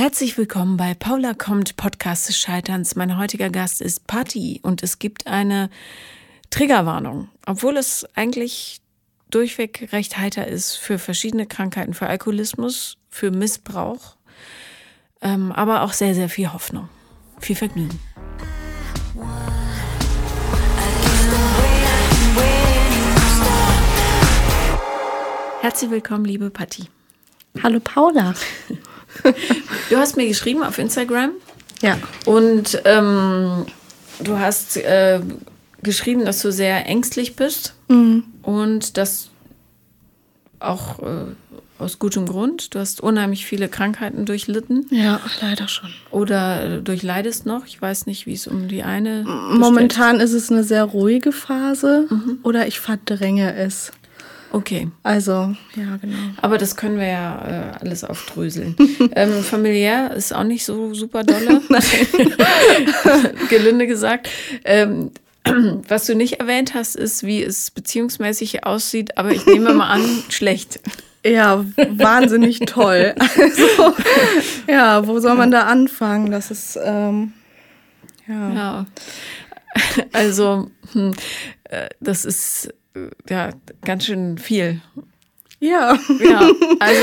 Herzlich willkommen bei Paula kommt Podcast des Scheiterns. Mein heutiger Gast ist Patti und es gibt eine Triggerwarnung, obwohl es eigentlich durchweg recht heiter ist für verschiedene Krankheiten, für Alkoholismus, für Missbrauch, ähm, aber auch sehr, sehr viel Hoffnung. Viel Vergnügen. Herzlich willkommen, liebe Patti. Hallo Paula. Du hast mir geschrieben auf Instagram. Ja. Und ähm, du hast äh, geschrieben, dass du sehr ängstlich bist Mhm. und das auch äh, aus gutem Grund. Du hast unheimlich viele Krankheiten durchlitten Ja, leider schon. oder äh, durchleidest noch. Ich weiß nicht, wie es um die eine. Momentan ist es eine sehr ruhige Phase oder ich verdränge es. Okay. Also, ja, genau. Aber das können wir ja äh, alles aufdröseln. ähm, familiär ist auch nicht so super dolle. Gelinde gesagt. Ähm, was du nicht erwähnt hast, ist, wie es beziehungsmäßig aussieht, aber ich nehme mal an, schlecht. Ja, wahnsinnig toll. Also, ja, wo soll man da anfangen? Das ist, ähm, ja. Ja. Also, hm, äh, das ist ja ganz schön viel. Ja. Ja, also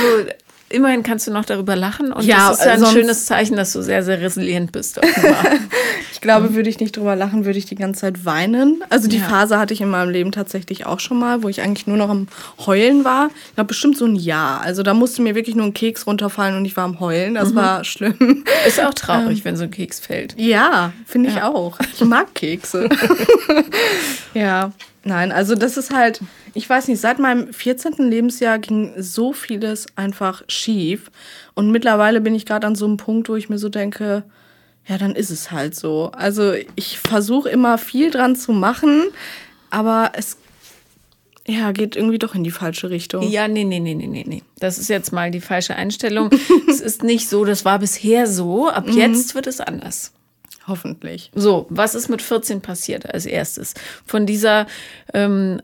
immerhin kannst du noch darüber lachen und Ja, das ist ja ein schönes Zeichen, dass du sehr, sehr resilient bist. Ich glaube, würde ich nicht drüber lachen, würde ich die ganze Zeit weinen. Also die Ja. Phase hatte ich in meinem Leben tatsächlich auch schon mal, wo ich eigentlich nur noch am Heulen war. Ich glaube, bestimmt so ein Jahr. Also da musste mir wirklich nur ein Keks runterfallen und ich war am Heulen. Das war schlimm. ist auch traurig, wenn so ein Keks fällt. Ja, finde ich Ja. auch. Ich mag Kekse. ja, nein, also das ist halt, ich weiß nicht, seit meinem 14. Lebensjahr ging so vieles einfach schief. Und mittlerweile bin ich gerade an so einem Punkt, wo ich mir so denke, ja, dann ist es halt so. Also ich versuche immer viel dran zu machen, aber es ja, geht irgendwie doch in die falsche Richtung. Ja, nee, nee, nee, nee, nee, nee. Das ist jetzt mal die falsche Einstellung. es ist nicht so, das war bisher so, ab jetzt wird es anders. Hoffentlich. So, was ist mit 14 passiert als erstes? Von dieser ähm,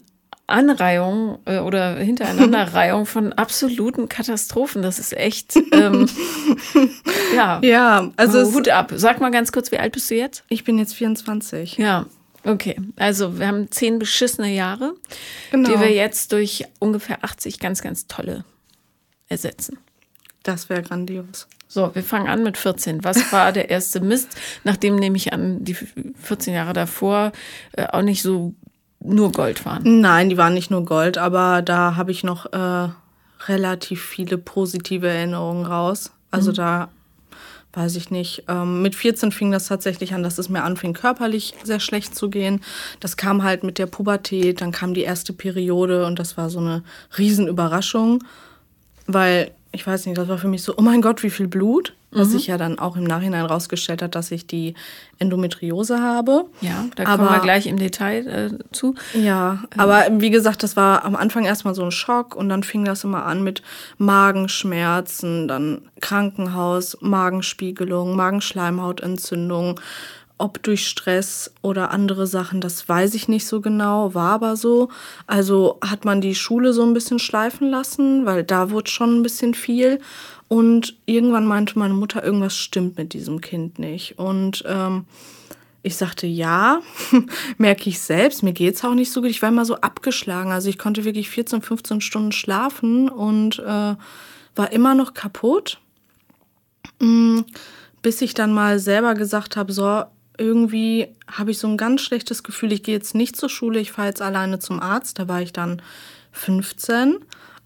Anreihung äh, oder Hintereinanderreihung von absoluten Katastrophen, das ist echt, ähm, ja, Ja, also also Hut ab. Sag mal ganz kurz, wie alt bist du jetzt? ich bin jetzt 24. Ja, okay. Also wir haben zehn beschissene Jahre, Genau. die wir jetzt durch ungefähr 80 ganz, ganz tolle ersetzen. Das wäre grandios. So, wir fangen an mit 14. Was war der erste Mist, nachdem nehme ich an, die 14 Jahre davor äh, auch nicht so nur Gold waren? Nein, die waren nicht nur Gold, aber da habe ich noch äh, relativ viele positive Erinnerungen raus. Also da weiß ich nicht. Ähm, mit 14 fing das tatsächlich an, dass es mir anfing, körperlich sehr schlecht zu gehen. Das kam halt mit der Pubertät, dann kam die erste Periode und das war so eine Riesenüberraschung, weil ich weiß nicht, das war für mich so, oh mein Gott, wie viel Blut, was sich ja dann auch im Nachhinein rausgestellt hat, dass ich die Endometriose habe. Ja, da Aber- kommen wir gleich im Detail äh, zu. Ja, aber wie gesagt, das war am Anfang erstmal so ein Schock und dann fing das immer an mit Magenschmerzen, dann Krankenhaus, Magenspiegelung, Magenschleimhautentzündung. Ob durch Stress oder andere Sachen, das weiß ich nicht so genau, war aber so. Also hat man die Schule so ein bisschen schleifen lassen, weil da wurde schon ein bisschen viel. Und irgendwann meinte meine Mutter, irgendwas stimmt mit diesem Kind nicht. Und ähm, ich sagte, ja, merke ich selbst, mir geht's auch nicht so gut. Ich war immer so abgeschlagen. Also ich konnte wirklich 14, 15 Stunden schlafen und äh, war immer noch kaputt. Mm, Bis ich dann mal selber gesagt habe, so, irgendwie habe ich so ein ganz schlechtes Gefühl, ich gehe jetzt nicht zur Schule, ich fahre jetzt alleine zum Arzt. Da war ich dann 15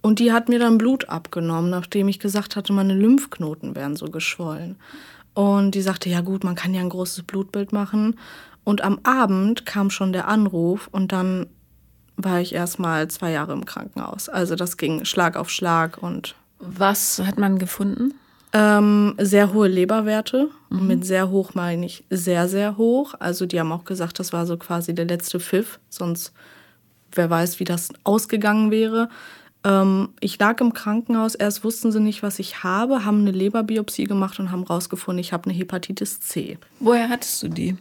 und die hat mir dann Blut abgenommen, nachdem ich gesagt hatte, meine Lymphknoten wären so geschwollen. Und die sagte, ja gut, man kann ja ein großes Blutbild machen. Und am Abend kam schon der Anruf und dann war ich erst mal zwei Jahre im Krankenhaus. Also das ging Schlag auf Schlag und Was hat man gefunden? Ähm, sehr hohe Leberwerte. Und mit sehr hoch meine ich sehr, sehr hoch. Also die haben auch gesagt, das war so quasi der letzte Pfiff. Sonst, wer weiß, wie das ausgegangen wäre. Ähm, ich lag im Krankenhaus. Erst wussten sie nicht, was ich habe, haben eine Leberbiopsie gemacht und haben rausgefunden, ich habe eine Hepatitis C. Woher hattest du die?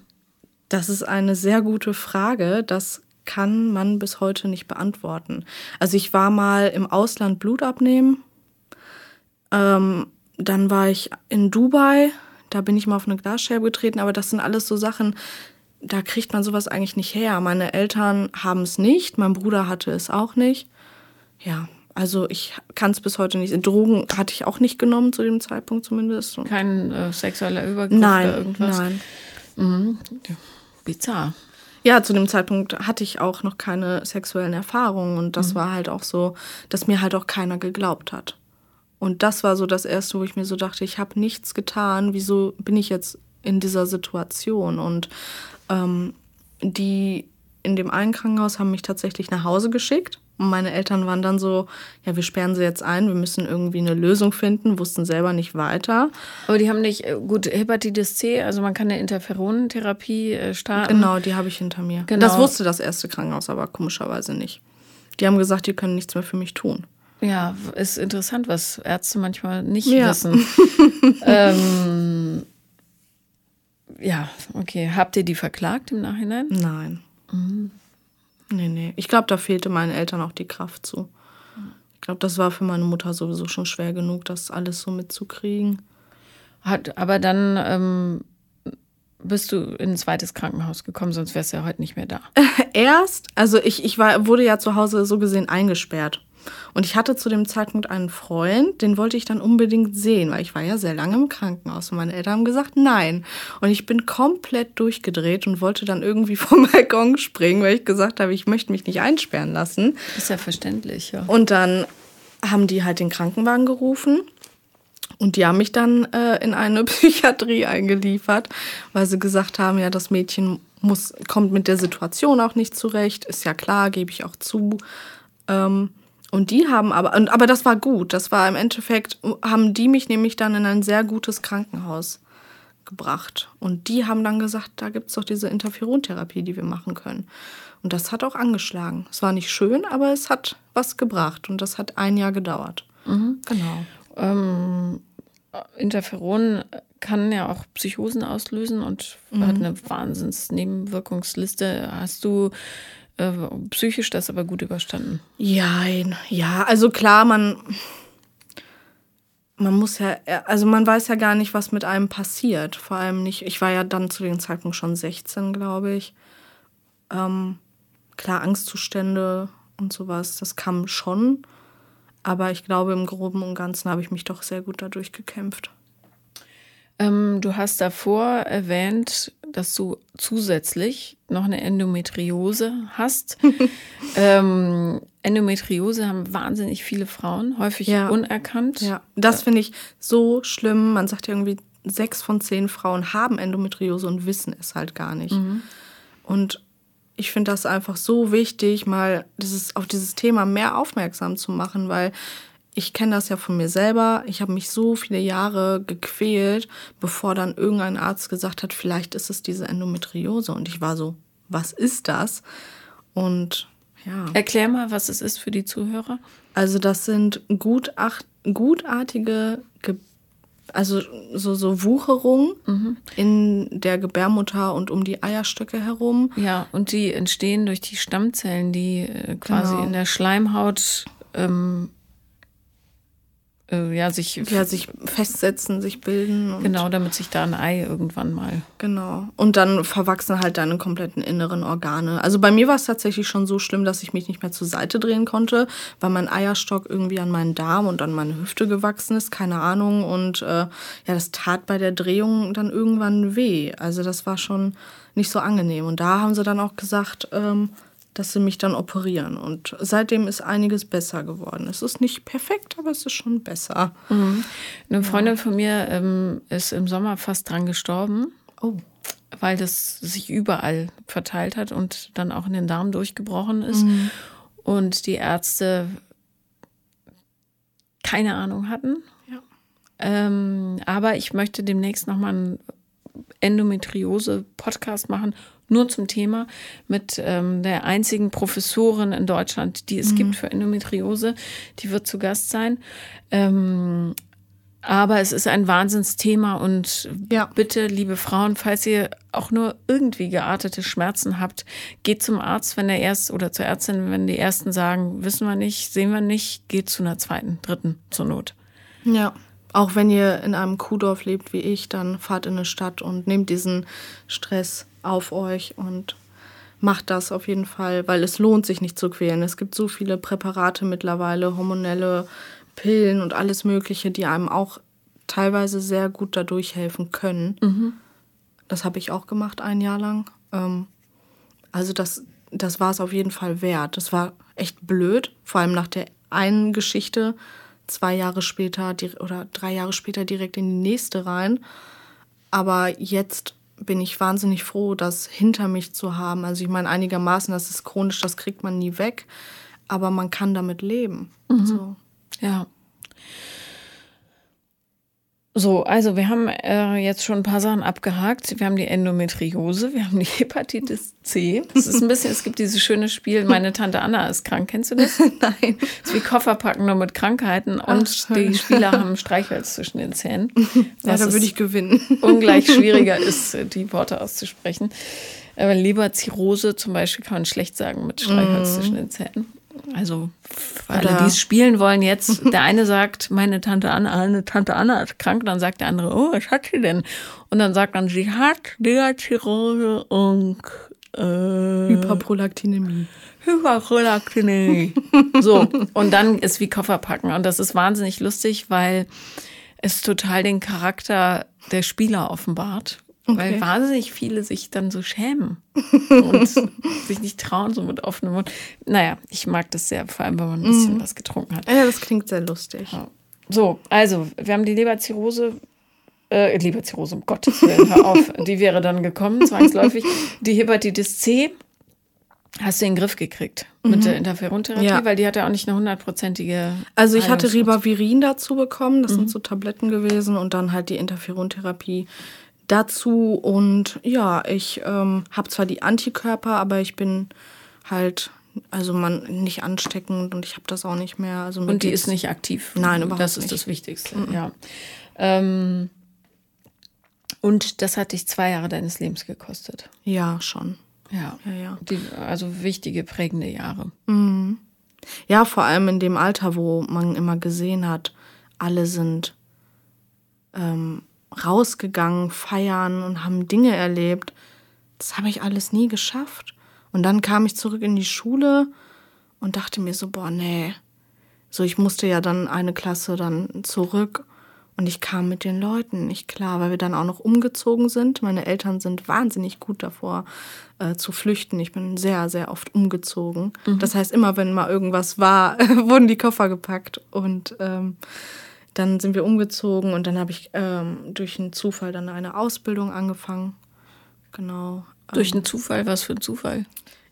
Das ist eine sehr gute Frage. Das kann man bis heute nicht beantworten. Also ich war mal im Ausland Blut abnehmen. Ähm, dann war ich in Dubai, da bin ich mal auf eine Glasscherbe getreten, aber das sind alles so Sachen, da kriegt man sowas eigentlich nicht her. Meine Eltern haben es nicht, mein Bruder hatte es auch nicht. Ja, also ich kann es bis heute nicht. Drogen hatte ich auch nicht genommen zu dem Zeitpunkt zumindest. Kein äh, sexueller Übergriff nein, oder irgendwas? Nein. Mhm. Bizarr. Ja, zu dem Zeitpunkt hatte ich auch noch keine sexuellen Erfahrungen und das mhm. war halt auch so, dass mir halt auch keiner geglaubt hat. Und das war so das Erste, wo ich mir so dachte, ich habe nichts getan, wieso bin ich jetzt in dieser Situation? Und ähm, die in dem einen Krankenhaus haben mich tatsächlich nach Hause geschickt. Und meine Eltern waren dann so, ja, wir sperren sie jetzt ein, wir müssen irgendwie eine Lösung finden, wussten selber nicht weiter. Aber die haben nicht, äh, gut, Hepatitis C, also man kann eine Interferonentherapie äh, starten. Genau, die habe ich hinter mir. Genau. Das wusste das erste Krankenhaus aber komischerweise nicht. Die haben gesagt, die können nichts mehr für mich tun. Ja, ist interessant, was Ärzte manchmal nicht ja. wissen. ähm, ja, okay. Habt ihr die verklagt im Nachhinein? Nein. Mhm. Nee, nee. Ich glaube, da fehlte meinen Eltern auch die Kraft zu. Ich glaube, das war für meine Mutter sowieso schon schwer genug, das alles so mitzukriegen. Hat, aber dann ähm, bist du in ein zweites Krankenhaus gekommen, sonst wärst du ja heute nicht mehr da. Erst, also ich, ich war, wurde ja zu Hause so gesehen eingesperrt. Und ich hatte zu dem Zeitpunkt einen Freund, den wollte ich dann unbedingt sehen, weil ich war ja sehr lange im Krankenhaus und meine Eltern haben gesagt, nein. Und ich bin komplett durchgedreht und wollte dann irgendwie vom Balkon springen, weil ich gesagt habe, ich möchte mich nicht einsperren lassen. Ist ja verständlich, ja. Und dann haben die halt den Krankenwagen gerufen. Und die haben mich dann äh, in eine Psychiatrie eingeliefert, weil sie gesagt haben, ja, das Mädchen muss, kommt mit der Situation auch nicht zurecht. Ist ja klar, gebe ich auch zu. Ähm, und die haben aber, aber das war gut. Das war im Endeffekt, haben die mich nämlich dann in ein sehr gutes Krankenhaus gebracht. Und die haben dann gesagt, da gibt es doch diese Interferontherapie, die wir machen können. Und das hat auch angeschlagen. Es war nicht schön, aber es hat was gebracht. Und das hat ein Jahr gedauert. Mhm. Genau. Ähm, Interferon kann ja auch Psychosen auslösen und mhm. hat eine Wahnsinns-Nebenwirkungsliste. Hast du äh, psychisch das aber gut überstanden. Ja, ja, also klar, man, man muss ja, also man weiß ja gar nicht, was mit einem passiert. Vor allem nicht, ich war ja dann zu dem Zeitpunkt schon 16, glaube ich. Ähm, klar, Angstzustände und sowas, das kam schon. Aber ich glaube, im Groben und Ganzen habe ich mich doch sehr gut dadurch gekämpft. Ähm, du hast davor erwähnt, dass du zusätzlich noch eine Endometriose hast. ähm, Endometriose haben wahnsinnig viele Frauen, häufig ja. unerkannt. Ja, das finde ich so schlimm. Man sagt ja irgendwie, sechs von zehn Frauen haben Endometriose und wissen es halt gar nicht. Mhm. Und ich finde das einfach so wichtig, mal dieses, auf dieses Thema mehr aufmerksam zu machen, weil ich kenne das ja von mir selber. Ich habe mich so viele Jahre gequält, bevor dann irgendein Arzt gesagt hat, vielleicht ist es diese Endometriose. Und ich war so, was ist das? Und ja. Erklär mal, was es ist für die Zuhörer. Also das sind gutacht, gutartige, Ge also so, so Wucherungen mhm. in der Gebärmutter und um die Eierstöcke herum. Ja, und die entstehen durch die Stammzellen, die äh, quasi genau. in der Schleimhaut ähm, äh, ja, sich, ja, sich festsetzen, sich bilden. genau, damit sich da ein Ei irgendwann mal. Genau. Und dann verwachsen halt deine kompletten inneren Organe. Also bei mir war es tatsächlich schon so schlimm, dass ich mich nicht mehr zur Seite drehen konnte, weil mein Eierstock irgendwie an meinen Darm und an meine Hüfte gewachsen ist, keine Ahnung. Und äh, ja, das tat bei der Drehung dann irgendwann weh. Also das war schon nicht so angenehm. Und da haben sie dann auch gesagt, ähm, dass sie mich dann operieren. Und seitdem ist einiges besser geworden. Es ist nicht perfekt, aber es ist schon besser. Mhm. Eine Freundin ja. von mir ähm, ist im Sommer fast dran gestorben. Oh. Weil das sich überall verteilt hat und dann auch in den Darm durchgebrochen ist. Mhm. Und die Ärzte keine Ahnung hatten. Ja. Ähm, aber ich möchte demnächst nochmal einen Endometriose-Podcast machen nur zum Thema mit ähm, der einzigen Professorin in Deutschland, die es mhm. gibt für Endometriose. Die wird zu Gast sein. Ähm, aber es ist ein Wahnsinnsthema und ja. bitte, liebe Frauen, falls ihr auch nur irgendwie geartete Schmerzen habt, geht zum Arzt, wenn der erst oder zur Ärztin, wenn die ersten sagen, wissen wir nicht, sehen wir nicht, geht zu einer zweiten, dritten zur Not. Ja. Auch wenn ihr in einem Kuhdorf lebt wie ich, dann fahrt in eine Stadt und nehmt diesen Stress auf euch und macht das auf jeden Fall, weil es lohnt sich nicht zu quälen. Es gibt so viele Präparate mittlerweile, hormonelle Pillen und alles Mögliche, die einem auch teilweise sehr gut dadurch helfen können. Mhm. Das habe ich auch gemacht ein Jahr lang. Ähm, also das, das war es auf jeden Fall wert. Das war echt blöd, vor allem nach der einen Geschichte, zwei Jahre später oder drei Jahre später direkt in die nächste rein. Aber jetzt bin ich wahnsinnig froh, das hinter mich zu haben. Also ich meine, einigermaßen, das ist chronisch, das kriegt man nie weg, aber man kann damit leben. Mhm. So. Ja. So, also wir haben äh, jetzt schon ein paar Sachen abgehakt. Wir haben die Endometriose, wir haben die Hepatitis C. Es ist ein bisschen, es gibt dieses schöne Spiel, meine Tante Anna ist krank. Kennst du das? Nein. Es ist wie Kofferpacken nur mit Krankheiten und Ach, die Spieler haben Streichholz zwischen den Zähnen. Ja, da würde ich gewinnen. Ungleich schwieriger ist, die Worte auszusprechen. Aber Leberzirrhose zum Beispiel kann man schlecht sagen mit Streichholz mm. zwischen den Zähnen. Also für alle, die es spielen wollen jetzt, der eine sagt, meine Tante Anna, eine Tante Anna ist krank, dann sagt der andere, oh, was hat sie denn? Und dann sagt man, sie hat Leberzirrhose und äh, Hyperprolaktinämie. Hyperprolaktinämie. so, und dann ist wie Koffer packen. Und das ist wahnsinnig lustig, weil es total den Charakter der Spieler offenbart. Okay. Weil wahnsinnig viele sich dann so schämen und sich nicht trauen, so mit offenem Mund. Naja, ich mag das sehr, vor allem, wenn man ein bisschen mm. was getrunken hat. Ja, das klingt sehr lustig. Ja. So, also, wir haben die Leberzirrhose, äh, Leberzirrhose, um Gottes Willen, hör auf, die wäre dann gekommen, zwangsläufig. Die Hepatitis C hast du in den Griff gekriegt mit mhm. der Interferontherapie, ja. weil die hat ja auch nicht eine hundertprozentige. Also ich hatte Ribavirin dazu bekommen, das mhm. sind so Tabletten gewesen und dann halt die Interferontherapie dazu. Und ja, ich ähm, habe zwar die Antikörper, aber ich bin halt, also man nicht ansteckend und ich habe das auch nicht mehr. Also und die ist nicht aktiv. Nein, überhaupt Das ist nicht. das Wichtigste, mhm. ja. Ähm, und das hat dich zwei Jahre deines Lebens gekostet. Ja, schon. Ja, ja, ja. Die, also wichtige, prägende Jahre. Mhm. Ja, vor allem in dem Alter, wo man immer gesehen hat, alle sind ähm, rausgegangen, feiern und haben Dinge erlebt. Das habe ich alles nie geschafft. Und dann kam ich zurück in die Schule und dachte mir so, boah, nee. So, ich musste ja dann eine Klasse dann zurück und ich kam mit den Leuten nicht klar, weil wir dann auch noch umgezogen sind. Meine Eltern sind wahnsinnig gut davor äh, zu flüchten. Ich bin sehr, sehr oft umgezogen. Mhm. Das heißt, immer wenn mal irgendwas war, wurden die Koffer gepackt und ähm, dann sind wir umgezogen und dann habe ich ähm, durch einen Zufall dann eine Ausbildung angefangen. Genau. Durch einen Zufall? Was für ein Zufall?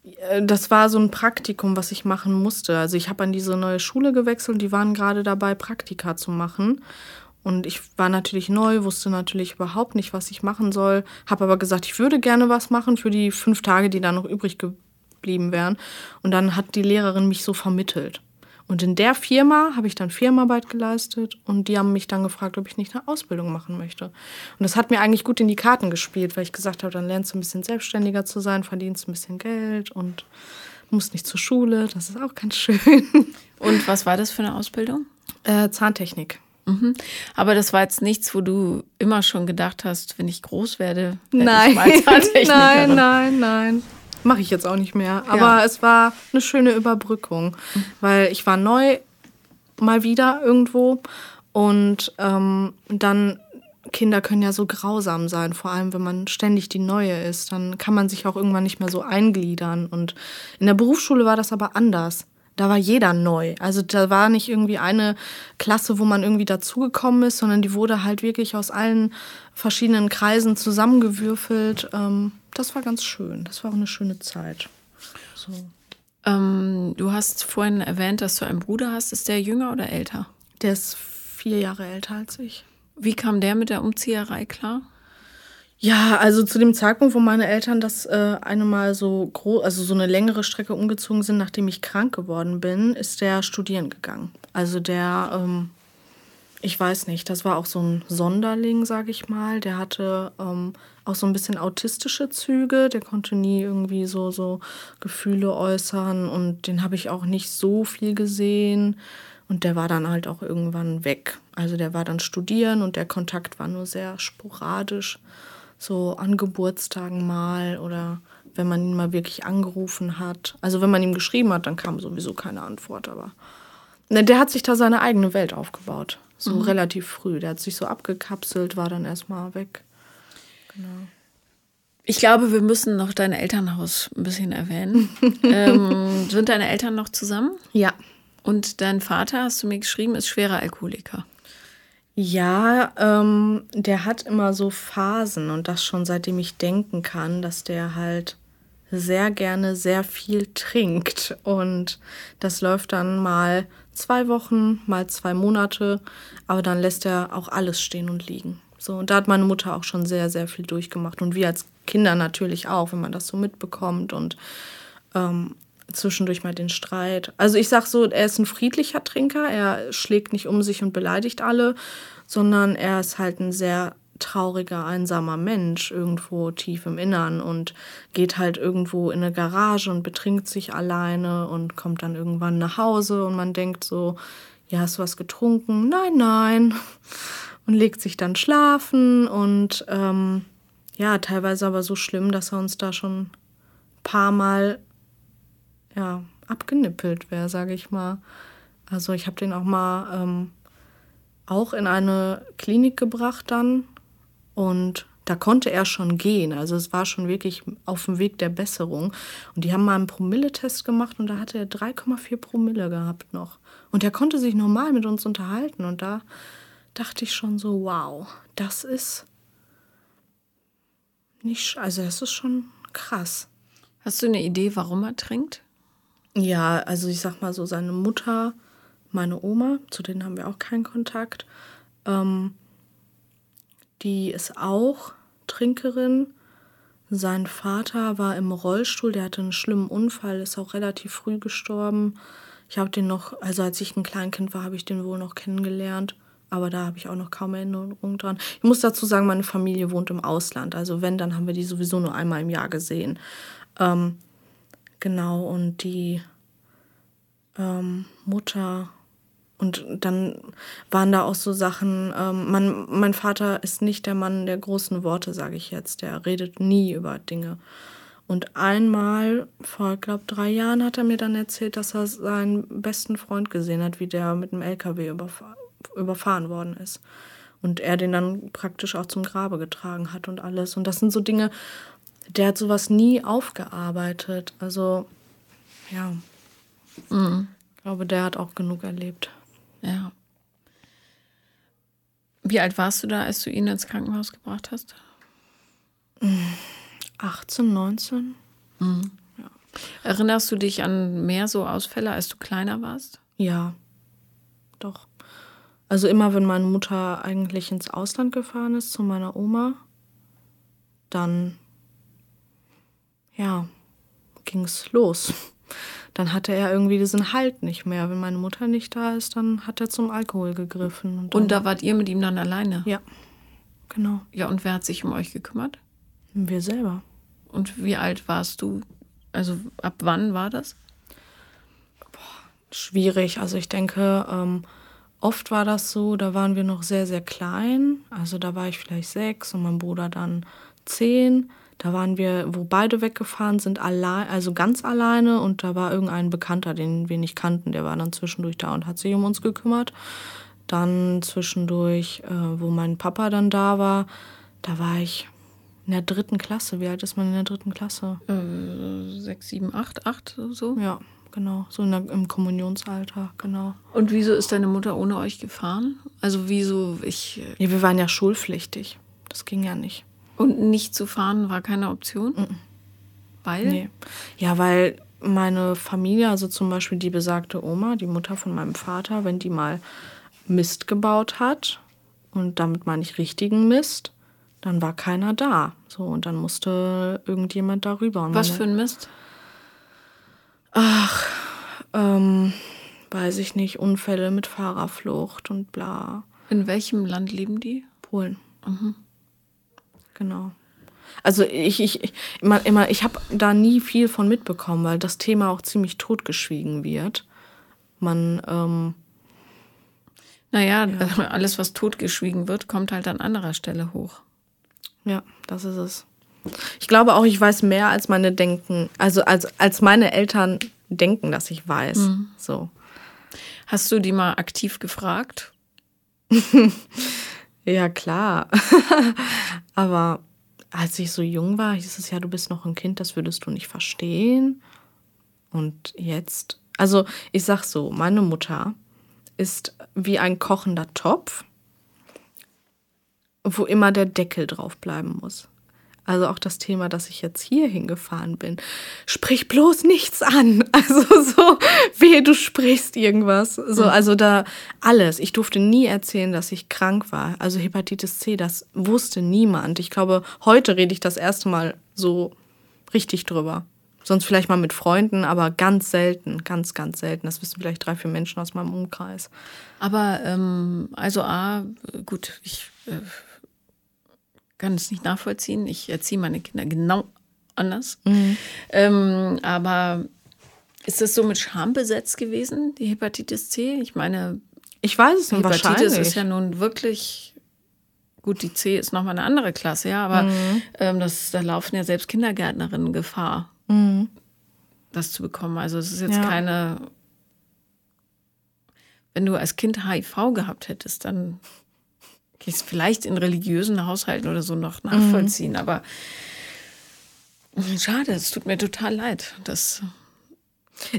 Äh, das war so ein Praktikum, was ich machen musste. Also ich habe an diese neue Schule gewechselt und die waren gerade dabei, Praktika zu machen. Und ich war natürlich neu, wusste natürlich überhaupt nicht, was ich machen soll, habe aber gesagt, ich würde gerne was machen für die fünf Tage, die da noch übrig geblieben wären. Und dann hat die Lehrerin mich so vermittelt. Und in der Firma habe ich dann Firmenarbeit geleistet und die haben mich dann gefragt, ob ich nicht eine Ausbildung machen möchte. Und das hat mir eigentlich gut in die Karten gespielt, weil ich gesagt habe, dann lernst du ein bisschen selbstständiger zu sein, verdienst ein bisschen Geld und musst nicht zur Schule. Das ist auch ganz schön. Und was war das für eine Ausbildung? Äh, Zahntechnik. Mhm. Aber das war jetzt nichts, wo du immer schon gedacht hast, wenn ich groß werde, werde nein. ich mal Zahntechnikerin. Nein, nein, nein. Mache ich jetzt auch nicht mehr. Aber ja. es war eine schöne Überbrückung, weil ich war neu mal wieder irgendwo und ähm, dann Kinder können ja so grausam sein, vor allem wenn man ständig die Neue ist. Dann kann man sich auch irgendwann nicht mehr so eingliedern. Und in der Berufsschule war das aber anders. Da war jeder neu. Also da war nicht irgendwie eine Klasse, wo man irgendwie dazugekommen ist, sondern die wurde halt wirklich aus allen verschiedenen Kreisen zusammengewürfelt. Ähm, das war ganz schön. Das war auch eine schöne Zeit. So. Ähm, du hast vorhin erwähnt, dass du einen Bruder hast. Ist der jünger oder älter? Der ist vier Jahre älter als ich. Wie kam der mit der Umzieherei klar? Ja, also zu dem Zeitpunkt, wo meine Eltern das äh, eine Mal so groß, also so eine längere Strecke umgezogen sind, nachdem ich krank geworden bin, ist der studieren gegangen. Also der, ähm, ich weiß nicht, das war auch so ein Sonderling, sag ich mal. Der hatte ähm, auch so ein bisschen autistische Züge. Der konnte nie irgendwie so, so Gefühle äußern und den habe ich auch nicht so viel gesehen. Und der war dann halt auch irgendwann weg. Also der war dann studieren und der Kontakt war nur sehr sporadisch. So an Geburtstagen mal oder wenn man ihn mal wirklich angerufen hat. Also wenn man ihm geschrieben hat, dann kam sowieso keine Antwort. Aber ne, der hat sich da seine eigene Welt aufgebaut. So mhm. relativ früh. Der hat sich so abgekapselt, war dann erstmal weg. Genau. Ich glaube, wir müssen noch dein Elternhaus ein bisschen erwähnen. ähm, sind deine Eltern noch zusammen? Ja. Und dein Vater, hast du mir geschrieben, ist schwerer Alkoholiker. Ja, ähm, der hat immer so Phasen und das schon seitdem ich denken kann, dass der halt sehr gerne sehr viel trinkt. Und das läuft dann mal zwei Wochen, mal zwei Monate, aber dann lässt er auch alles stehen und liegen. So, und da hat meine Mutter auch schon sehr, sehr viel durchgemacht. Und wir als Kinder natürlich auch, wenn man das so mitbekommt und ähm, zwischendurch mal den Streit. Also ich sag so, er ist ein friedlicher Trinker, er schlägt nicht um sich und beleidigt alle, sondern er ist halt ein sehr trauriger, einsamer Mensch irgendwo tief im Innern und geht halt irgendwo in eine Garage und betrinkt sich alleine und kommt dann irgendwann nach Hause und man denkt so, ja, hast du was getrunken? Nein, nein. Und legt sich dann schlafen und ähm, ja, teilweise aber so schlimm, dass er uns da schon ein paar Mal ja, abgenippelt wäre, sage ich mal. Also ich habe den auch mal ähm, auch in eine Klinik gebracht dann und da konnte er schon gehen. Also es war schon wirklich auf dem Weg der Besserung. Und die haben mal einen Promilletest gemacht und da hatte er 3,4 Promille gehabt noch. Und er konnte sich normal mit uns unterhalten. Und da dachte ich schon so, wow, das ist nicht, also das ist schon krass. Hast du eine Idee, warum er trinkt? Ja, also ich sag mal so, seine Mutter, meine Oma, zu denen haben wir auch keinen Kontakt. Ähm, die ist auch Trinkerin. Sein Vater war im Rollstuhl, der hatte einen schlimmen Unfall, ist auch relativ früh gestorben. Ich habe den noch, also als ich ein Kleinkind war, habe ich den wohl noch kennengelernt. Aber da habe ich auch noch kaum Erinnerung dran. Ich muss dazu sagen, meine Familie wohnt im Ausland. Also wenn, dann haben wir die sowieso nur einmal im Jahr gesehen. Ähm, genau, und die ähm, Mutter und dann waren da auch so Sachen, ähm, man, mein Vater ist nicht der Mann der großen Worte, sage ich jetzt. Der redet nie über Dinge. Und einmal, vor, glaube drei Jahren, hat er mir dann erzählt, dass er seinen besten Freund gesehen hat, wie der mit dem LKW überfahr überfahren worden ist. Und er den dann praktisch auch zum Grabe getragen hat und alles. Und das sind so Dinge, der hat sowas nie aufgearbeitet. Also, ja. Mhm. Ich glaube, der hat auch genug erlebt. Ja. Wie alt warst du da, als du ihn ins Krankenhaus gebracht hast? 18, 19. Mhm. Ja. Erinnerst du dich an mehr so Ausfälle, als du kleiner warst? Ja, doch. Also immer, wenn meine Mutter eigentlich ins Ausland gefahren ist zu meiner Oma, dann ja, ging es los dann hatte er irgendwie diesen Halt nicht mehr. Wenn meine Mutter nicht da ist, dann hat er zum Alkohol gegriffen. Und, und da wart ihr mit ihm dann alleine? Ja, genau. Ja, und wer hat sich um euch gekümmert? Wir selber. Und wie alt warst du? Also ab wann war das? Boah, schwierig. Also ich denke, ähm, oft war das so, da waren wir noch sehr, sehr klein. Also da war ich vielleicht sechs und mein Bruder dann zehn. Da waren wir, wo beide weggefahren sind, allein, also ganz alleine und da war irgendein Bekannter, den wir nicht kannten, der war dann zwischendurch da und hat sich um uns gekümmert. Dann zwischendurch, äh, wo mein Papa dann da war, da war ich in der dritten Klasse. Wie alt ist man in der dritten Klasse? Äh, sechs, sieben, acht, acht, so? Ja, genau. So der, im Kommunionsalter, genau. Und wieso ist deine Mutter ohne euch gefahren? Also wieso ich. Äh ja, wir waren ja schulpflichtig. Das ging ja nicht. Und nicht zu fahren war keine Option? Mhm. Weil? Nee. Ja, weil meine Familie, also zum Beispiel die besagte Oma, die Mutter von meinem Vater, wenn die mal Mist gebaut hat, und damit meine ich richtigen Mist, dann war keiner da. So, und dann musste irgendjemand darüber. Was für ein Mist? Ach, ähm, weiß ich nicht, Unfälle mit Fahrerflucht und bla. In welchem Land leben die? Polen. Mhm. Genau. Also ich, ich, immer, immer, ich habe da nie viel von mitbekommen, weil das Thema auch ziemlich totgeschwiegen wird. Man, ähm, Naja, ja. alles, was totgeschwiegen wird, kommt halt an anderer Stelle hoch. Ja, das ist es. Ich glaube auch, ich weiß mehr als meine denken, also als, als meine Eltern denken, dass ich weiß. Mhm. So. Hast du die mal aktiv gefragt? ja, klar. Aber als ich so jung war, hieß es ja, du bist noch ein Kind, das würdest du nicht verstehen. Und jetzt, also ich sag so, meine Mutter ist wie ein kochender Topf, wo immer der Deckel drauf bleiben muss. Also auch das Thema, dass ich jetzt hier hingefahren bin. Sprich bloß nichts an. Also so, wehe, du sprichst irgendwas. So, mhm. also da alles. Ich durfte nie erzählen, dass ich krank war. Also Hepatitis C, das wusste niemand. Ich glaube, heute rede ich das erste Mal so richtig drüber. Sonst vielleicht mal mit Freunden, aber ganz selten, ganz, ganz selten. Das wissen vielleicht drei, vier Menschen aus meinem Umkreis. Aber ähm, also A, gut, ich äh, kann es nicht nachvollziehen. Ich erziehe meine Kinder genau anders. Mhm. Ähm, aber ist das so mit Scham besetzt gewesen, die Hepatitis C? Ich meine, ich weiß es nicht. Hepatitis ist ja nun wirklich gut. Die C ist nochmal eine andere Klasse, ja, aber mhm. ähm, das, da laufen ja selbst Kindergärtnerinnen Gefahr, mhm. das zu bekommen. Also es ist jetzt ja. keine. Wenn du als Kind HIV gehabt hättest, dann ich es vielleicht in religiösen Haushalten oder so noch nachvollziehen, mhm. aber schade, es tut mir total leid. Das,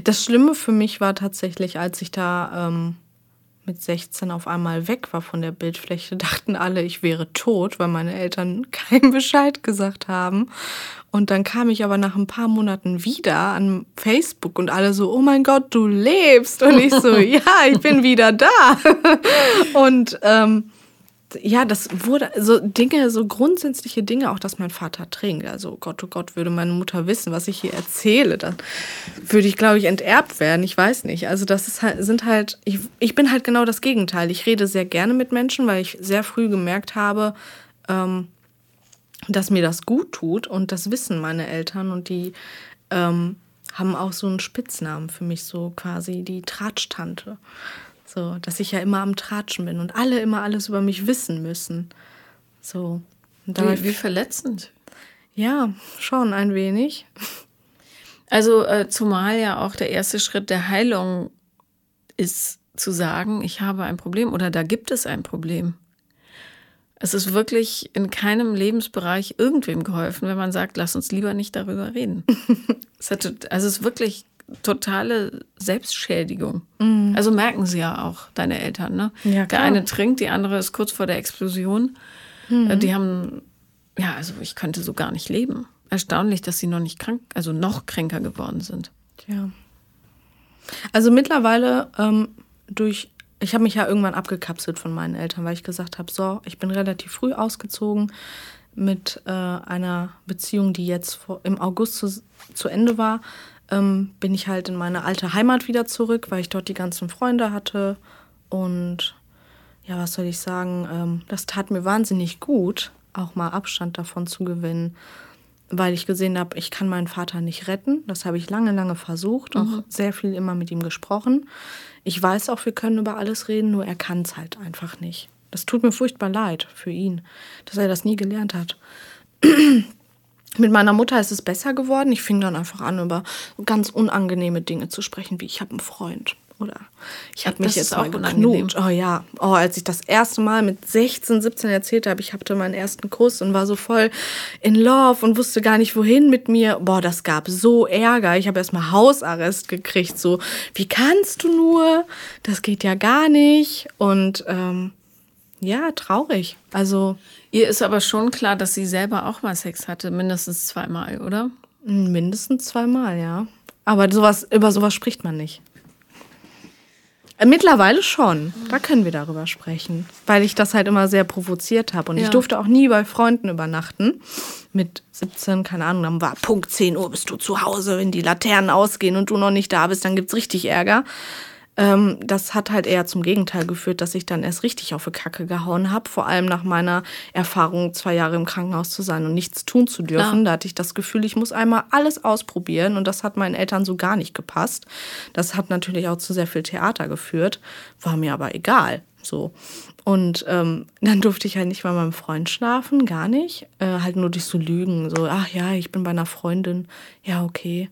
das Schlimme für mich war tatsächlich, als ich da ähm, mit 16 auf einmal weg war von der Bildfläche, dachten alle, ich wäre tot, weil meine Eltern keinen Bescheid gesagt haben. Und dann kam ich aber nach ein paar Monaten wieder an Facebook und alle so, oh mein Gott, du lebst. Und ich so, ja, ich bin wieder da. und ähm, ja, das wurde, so Dinge, so grundsätzliche Dinge, auch dass mein Vater trinkt. Also Gott, oh Gott, würde meine Mutter wissen, was ich hier erzähle, dann würde ich, glaube ich, enterbt werden. Ich weiß nicht. Also das ist halt, sind halt, ich, ich bin halt genau das Gegenteil. Ich rede sehr gerne mit Menschen, weil ich sehr früh gemerkt habe, ähm, dass mir das gut tut und das wissen meine Eltern und die ähm, haben auch so einen Spitznamen für mich, so quasi die Tratsch-Tante. So, dass ich ja immer am Tratschen bin und alle immer alles über mich wissen müssen. So. Wie, wie verletzend. Ja, schon ein wenig. Also äh, zumal ja auch der erste Schritt der Heilung ist zu sagen, ich habe ein Problem oder da gibt es ein Problem. Es ist wirklich in keinem Lebensbereich irgendwem geholfen, wenn man sagt, lass uns lieber nicht darüber reden. es hat, also es ist wirklich totale Selbstschädigung. Mhm. Also merken sie ja auch, deine Eltern. Ne? Ja, der eine trinkt, die andere ist kurz vor der Explosion. Mhm. Äh, die haben, ja, also ich könnte so gar nicht leben. Erstaunlich, dass sie noch nicht krank, also noch kränker geworden sind. Ja. Also mittlerweile ähm, durch, ich habe mich ja irgendwann abgekapselt von meinen Eltern, weil ich gesagt habe, so, ich bin relativ früh ausgezogen mit äh, einer Beziehung, die jetzt vor, im August zu, zu Ende war ähm, bin ich halt in meine alte Heimat wieder zurück, weil ich dort die ganzen Freunde hatte. Und ja, was soll ich sagen? Ähm, das tat mir wahnsinnig gut, auch mal Abstand davon zu gewinnen, weil ich gesehen habe, ich kann meinen Vater nicht retten. Das habe ich lange, lange versucht, auch mhm. sehr viel immer mit ihm gesprochen. Ich weiß auch, wir können über alles reden, nur er kann es halt einfach nicht. Das tut mir furchtbar leid für ihn, dass er das nie gelernt hat. Mit meiner Mutter ist es besser geworden. Ich fing dann einfach an, über ganz unangenehme Dinge zu sprechen, wie ich habe einen Freund oder ich habe mich jetzt auch geknutscht. Oh ja, oh, als ich das erste Mal mit 16, 17 erzählt habe, ich hatte meinen ersten Kuss und war so voll in Love und wusste gar nicht wohin mit mir. Boah, das gab so Ärger. Ich habe erstmal Hausarrest gekriegt. So, wie kannst du nur? Das geht ja gar nicht. Und ähm, ja, traurig. Also Ihr ist aber schon klar, dass sie selber auch mal Sex hatte, mindestens zweimal, oder? Mindestens zweimal, ja. Aber sowas, über sowas spricht man nicht. Äh, mittlerweile schon. Da können wir darüber sprechen. Weil ich das halt immer sehr provoziert habe. Und ja. ich durfte auch nie bei Freunden übernachten. Mit 17, keine Ahnung, dann war Punkt 10 Uhr bist du zu Hause. Wenn die Laternen ausgehen und du noch nicht da bist, dann gibt's richtig Ärger. Ähm, das hat halt eher zum Gegenteil geführt, dass ich dann erst richtig auf die Kacke gehauen habe. Vor allem nach meiner Erfahrung, zwei Jahre im Krankenhaus zu sein und nichts tun zu dürfen. Ja. Da hatte ich das Gefühl, ich muss einmal alles ausprobieren und das hat meinen Eltern so gar nicht gepasst. Das hat natürlich auch zu sehr viel Theater geführt, war mir aber egal. So. Und ähm, dann durfte ich halt nicht mal mit meinem Freund schlafen, gar nicht. Äh, halt nur durch so Lügen. So, ach ja, ich bin bei einer Freundin. Ja, okay.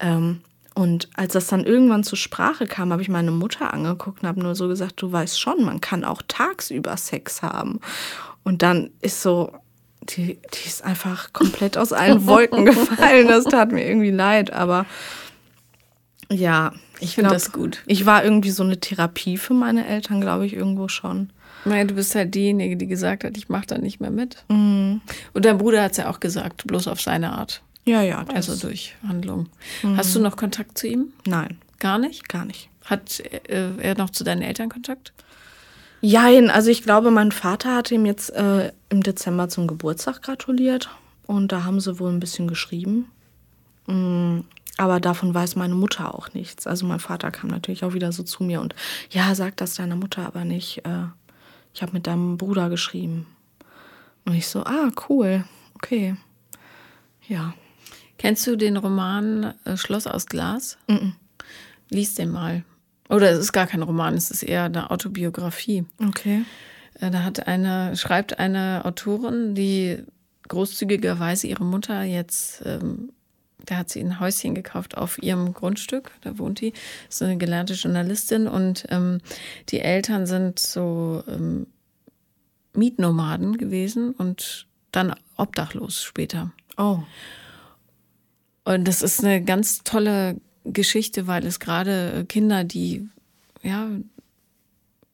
Ähm, und als das dann irgendwann zur Sprache kam, habe ich meine Mutter angeguckt und habe nur so gesagt, du weißt schon, man kann auch tagsüber Sex haben. Und dann ist so, die, die ist einfach komplett aus allen Wolken gefallen. Das tat mir irgendwie leid, aber ja, ich finde das gut. Ich war irgendwie so eine Therapie für meine Eltern, glaube ich, irgendwo schon. Naja, du bist halt diejenige, die gesagt hat, ich mache da nicht mehr mit. Mhm. Und dein Bruder hat es ja auch gesagt, bloß auf seine Art. Ja, ja. Also durch Handlung. Mhm. Hast du noch Kontakt zu ihm? Nein. Gar nicht? Gar nicht. Hat äh, er noch zu deinen Eltern Kontakt? Jein, also ich glaube, mein Vater hat ihm jetzt äh, im Dezember zum Geburtstag gratuliert und da haben sie wohl ein bisschen geschrieben. Mhm. Aber davon weiß meine Mutter auch nichts. Also mein Vater kam natürlich auch wieder so zu mir und ja, sag das deiner Mutter aber nicht. Äh, ich habe mit deinem Bruder geschrieben. Und ich so, ah, cool, okay. Ja. Kennst du den Roman äh, Schloss aus Glas? Mm, -mm. Lies den mal. Oder es ist gar kein Roman, es ist eher eine Autobiografie. Okay. Äh, da hat eine, schreibt eine Autorin, die großzügigerweise ihre Mutter jetzt, ähm, da hat sie ein Häuschen gekauft auf ihrem Grundstück, da wohnt die, ist eine gelernte Journalistin und ähm, die Eltern sind so ähm, Mietnomaden gewesen und dann obdachlos später. Oh. Und das ist eine ganz tolle Geschichte, weil es gerade Kinder, die ja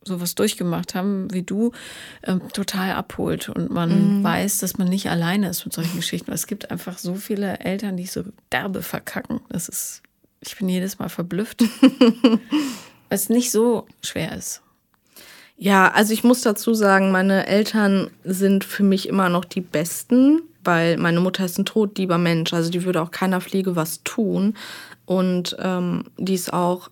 sowas durchgemacht haben wie du, ähm, total abholt und man mhm. weiß, dass man nicht alleine ist mit solchen Geschichten. Es gibt einfach so viele Eltern, die so derbe verkacken. Das ist, ich bin jedes Mal verblüfft, weil es nicht so schwer ist. Ja, also ich muss dazu sagen, meine Eltern sind für mich immer noch die besten weil meine Mutter ist ein todlieber Mensch. Also die würde auch keiner Pflege was tun. Und ähm, die ist auch,